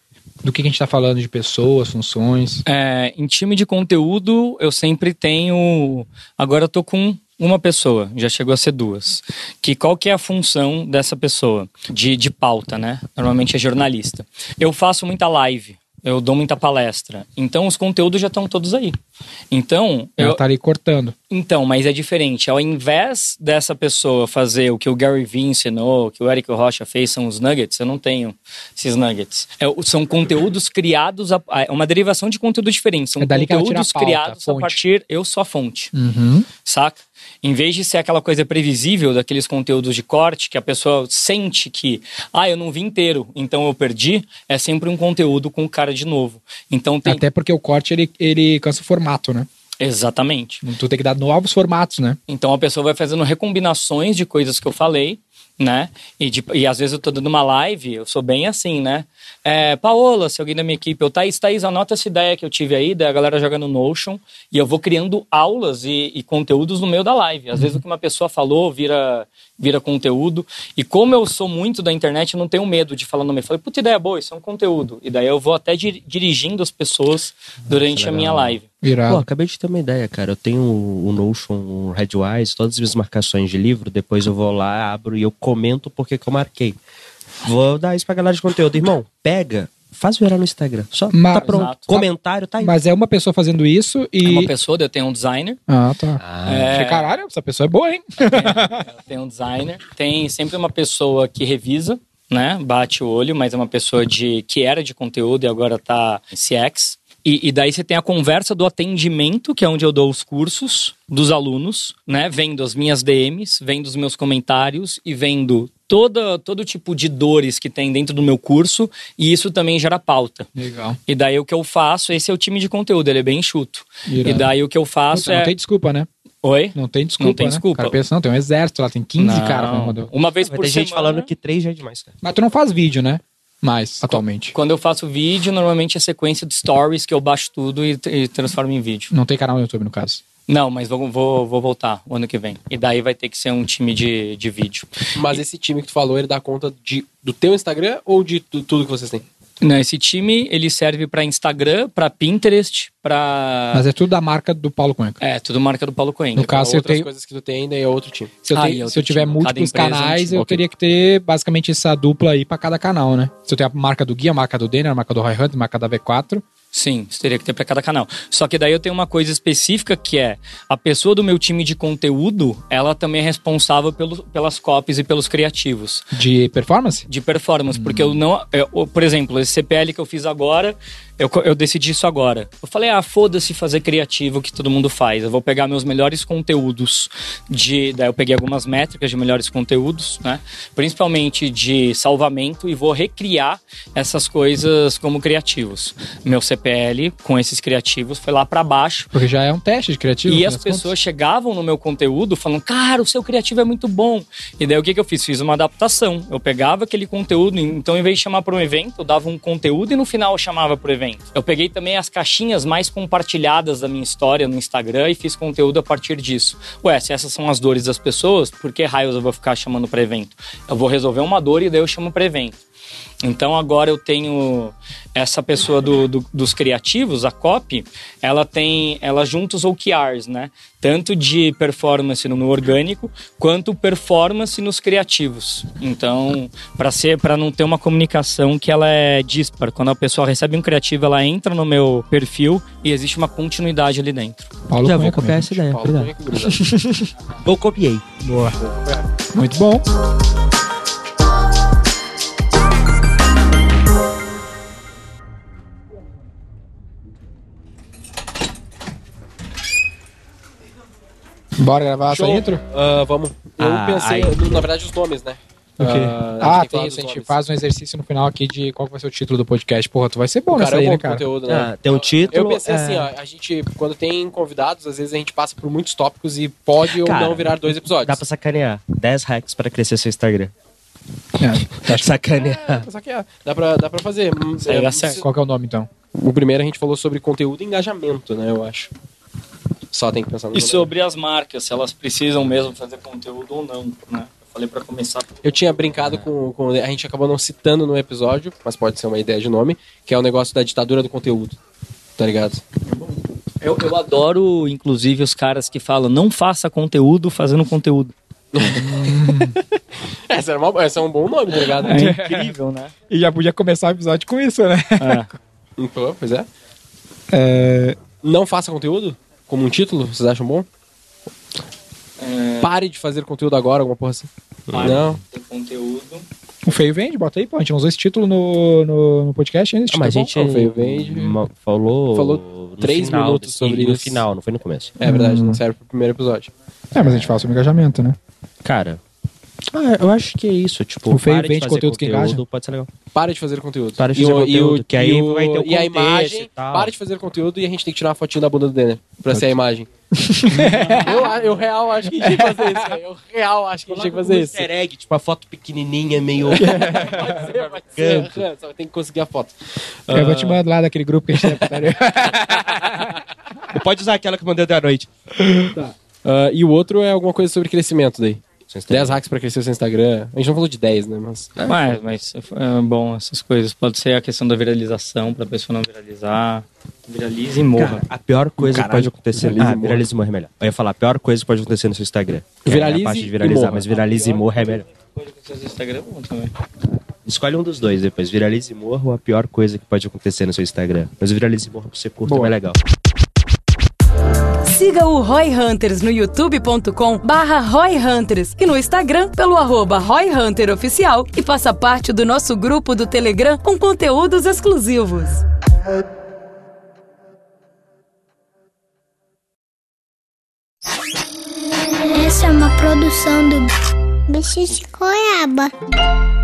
Do que, que a gente tá falando de pessoas, funções. É, em time de conteúdo, eu sempre tenho. Agora eu tô com uma pessoa, já chegou a ser duas. Que qual que é a função dessa pessoa? De, de pauta, né? Normalmente é jornalista. Eu faço muita live, eu dou muita palestra. Então os conteúdos já estão todos aí. Então, Ela eu, tá ali cortando. então, mas é diferente. Ao invés dessa pessoa fazer o que o Gary Vee ensinou, o que o Eric Rocha fez, são os nuggets, eu não tenho esses nuggets. É, o- são conteúdos criados, a, é uma derivação de conteúdo diferente. São É conteúdos pauta, criados a a partir. Eu sou a fonte, Uhum. saca? Em vez de ser aquela coisa previsível daqueles conteúdos de corte, que a pessoa sente que, ah, eu não vi inteiro, então eu perdi, é sempre um conteúdo com cara de novo. Então tem. Até porque o corte ele, ele cansa o formato, né? Exatamente. Tu tem que dar novos formatos, né? Então a pessoa vai fazendo recombinações de coisas que eu falei, né? E, de- e às vezes eu tô dando uma live, eu sou bem assim, né? É, Paola, se alguém da minha equipe, eu, Thaís, Thaís, anota essa ideia que eu tive aí, daí a galera joga no Notion e eu vou criando aulas e, e conteúdos no meio da live. Às vezes o que uma pessoa falou vira, vira conteúdo. E como eu sou muito da internet, eu não tenho medo de falar no meio. Eu falei, puta ideia boa, isso é um conteúdo. E daí eu vou até dir- dirigindo as pessoas durante a minha live. Pô, Irado. acabei de ter uma ideia, cara. Eu tenho o o Notion, o Redwise, todas as minhas marcações de livro. Depois eu vou lá, abro e eu comento porque que eu marquei. Vou dar isso pra galera de conteúdo. Irmão, pega, faz virar no Instagram. Só Mas- tá pronto. Exato. Comentário, tá aí. Mas é uma pessoa fazendo isso e. É uma pessoa, eu tenho um designer. Ah, tá. É, Achei, Caralho, essa pessoa é boa, hein? tem um designer, tem sempre uma pessoa que revisa, né? Bate o olho, mas é uma pessoa de que era de conteúdo e agora tá em CX. E, e daí você tem a conversa do atendimento, que é onde eu dou os cursos dos alunos, né? Vendo as minhas DMs, vendo os meus comentários e vendo toda, todo tipo de dores que tem dentro do meu curso. E isso também gera pauta. Legal. E daí o que eu faço, esse é o time de conteúdo, ele é bem enxuto. Irado. E daí o que eu faço Puta, é. não tem desculpa, né? Oi? Não tem desculpa. Não tem né? desculpa. O cara pensa, não, tem um exército lá, tem 15 Não. caras rodou. Uma vez Vai por ter gente semana- falando que três já é demais, cara. Mas tu não faz vídeo, né? Mais, atualmente. Quando eu faço vídeo, normalmente é sequência de stories que eu baixo tudo e, e transformo em vídeo. Não tem canal no YouTube, no caso. Não, mas vou, vou, vou voltar o ano que vem. E daí vai ter que ser um time de, de vídeo. Mas esse time que tu falou, ele dá conta de, do teu Instagram ou de tu- tudo que vocês têm? Não, esse time, ele serve pra Instagram, pra Pinterest, pra... Mas é tudo da marca do Paulo Cuenca. É, tudo marca do Paulo Coelho. No caso, se eu outras tenho- coisas que tu tem ainda é outro time. Se eu, Ah, tenho- e se eu tiver time. múltiplos empresa é um canais, time. eu Ok. teria que ter basicamente essa dupla aí pra cada canal, né? Se eu tenho a marca do Guia, a marca do Denner, a marca do Roy Hunt, a marca da V4, Sim, isso teria que ter para cada canal. Só que daí eu tenho uma coisa específica que é a pessoa do meu time de conteúdo, ela também é responsável pelo, pelas copies e pelos criativos De performance? de performance, porque eu não, eu- por exemplo, esse CPL que eu fiz agora, eu, eu decidi isso agora. Eu falei, ah, foda-se fazer criativo que todo mundo faz. Eu vou pegar meus melhores conteúdos de, daí eu peguei algumas métricas de melhores conteúdos, né? Principalmente de salvamento e vou recriar essas coisas como criativos. Meu CPL com esses criativos foi lá pra baixo. Porque já é um teste de criativo. E as pessoas chegavam no meu conteúdo falando, cara, o seu criativo é muito bom. E daí o que, que eu fiz? Fiz uma adaptação. Eu pegava aquele conteúdo, então em vez de chamar para um evento, eu dava um conteúdo e no final eu chamava para o evento. Eu peguei também as caixinhas mais compartilhadas da minha história no Instagram e fiz conteúdo a partir disso. Ué, se essas são as dores das pessoas, por que raios eu vou ficar chamando para evento? Eu vou resolver uma dor e daí eu chamo para evento. Então agora eu tenho essa pessoa do, do- dos criativos, a copy, ela tem, ela junta os OKRs, né? Tanto de performance no orgânico quanto performance nos criativos. Então, para ser, para não ter uma comunicação que ela é dispar. Quando a pessoa recebe um criativo, ela entra no meu perfil e existe uma continuidade ali dentro. Paulo Já vou copiar essa ideia. Paulo, é? Eu (laughs) copiei. Boa. Muito bom. Bora gravar Show. essa intro? Ah, vamos. Eu Ah, pensei, aí. na verdade, os nomes, né? Ah, gente Ah. A gente faz um exercício no final aqui de qual vai ser o título do podcast. Porra, tu vai ser bom O nessa cara é aí, um né, cara? conteúdo, né? Ah, tem um título. Eu pensei é, assim, ó, a gente, quando tem convidados, às vezes a gente passa por muitos tópicos e pode ou Cara, não virar dois episódios. Dá pra sacanear. 10 hacks pra crescer seu Instagram. É. (laughs) Sacanear. Só que é, dá pra, dá pra fazer. É, dá se- certo. Qual que é o nome, então? O primeiro a gente falou sobre conteúdo e engajamento, né? Eu acho. Só tem que pensar no E nome. sobre as marcas, se elas precisam mesmo fazer conteúdo ou não, né? Eu falei para começar Eu tinha brincado com, com. A gente acabou não citando no episódio, mas pode ser uma ideia de nome, que é o negócio da ditadura do conteúdo. Tá ligado? Eu, eu adoro, inclusive, os caras que falam não faça conteúdo fazendo conteúdo. (laughs) Essa, era uma, essa é um bom nome, tá ligado? É incrível, né? E já podia começar o episódio com isso, né? É. Pô, pois é. É, Não faça conteúdo? Como um título? Vocês acham bom? Pare de fazer conteúdo agora, alguma porra assim. Não. Ter conteúdo. O Feio Vende, bota aí, pô. A gente usou esse título no, no, no podcast ainda. esse Ah, mas a título é gente bom. Veio, vende. falou. Falou no três final minutos sobre No isso. final, não foi no começo. É verdade, não serve pro primeiro episódio. É, mas a gente fala sobre engajamento, né? Cara. ah, eu acho que é isso. Tipo, O feio pare de vende fazer conteúdo que engaja? Pode ser legal. Pare de fazer conteúdo. Pare de E fazer o- conteúdo, e o- que aí e o- vai ter o E a imagem, e tal. pare de fazer conteúdo e a gente tem que tirar uma fotinho da bunda do Denner pra ser a imagem. Eu, eu real acho que a gente tinha que fazer isso. velho. Eu real acho que a gente tinha que fazer isso. Easter egg, tipo, a foto pequenininha, meio... (laughs) Pode ser, pode ser. Só tem que conseguir a foto. Eu vou te mandar lá daquele grupo que a gente (laughs) tem putaria. Pode usar aquela que eu mandei da noite. Ah, e o outro é alguma coisa sobre crescimento daí. 10 hacks pra crescer o seu Instagram. A gente não falou de 10, né? Mas. Mas, mas é bom essas coisas. Pode ser a questão da viralização, pra pessoa não viralizar. Viralize e morra. Cara, a pior coisa que pode acontecer... viralize ah, e morra. viralize e morra é melhor. Eu ia falar, a pior coisa que pode acontecer no seu Instagram. É Viralize a parte de e viralizar, mas viralize e morra é melhor. Pode acontecer no Instagram é bom também. Escolhe um dos dois depois, viralize e morra ou a pior coisa que pode acontecer no seu Instagram. Mas o viralize e morra pra você curta é legal. Siga o Roy Hunters no youtube.com barra Roy Hunters e no Instagram pelo arroba Roy Hunter Oficial e faça parte do nosso grupo do Telegram com conteúdos exclusivos. Essa é uma produção do Bicho de Goiaba.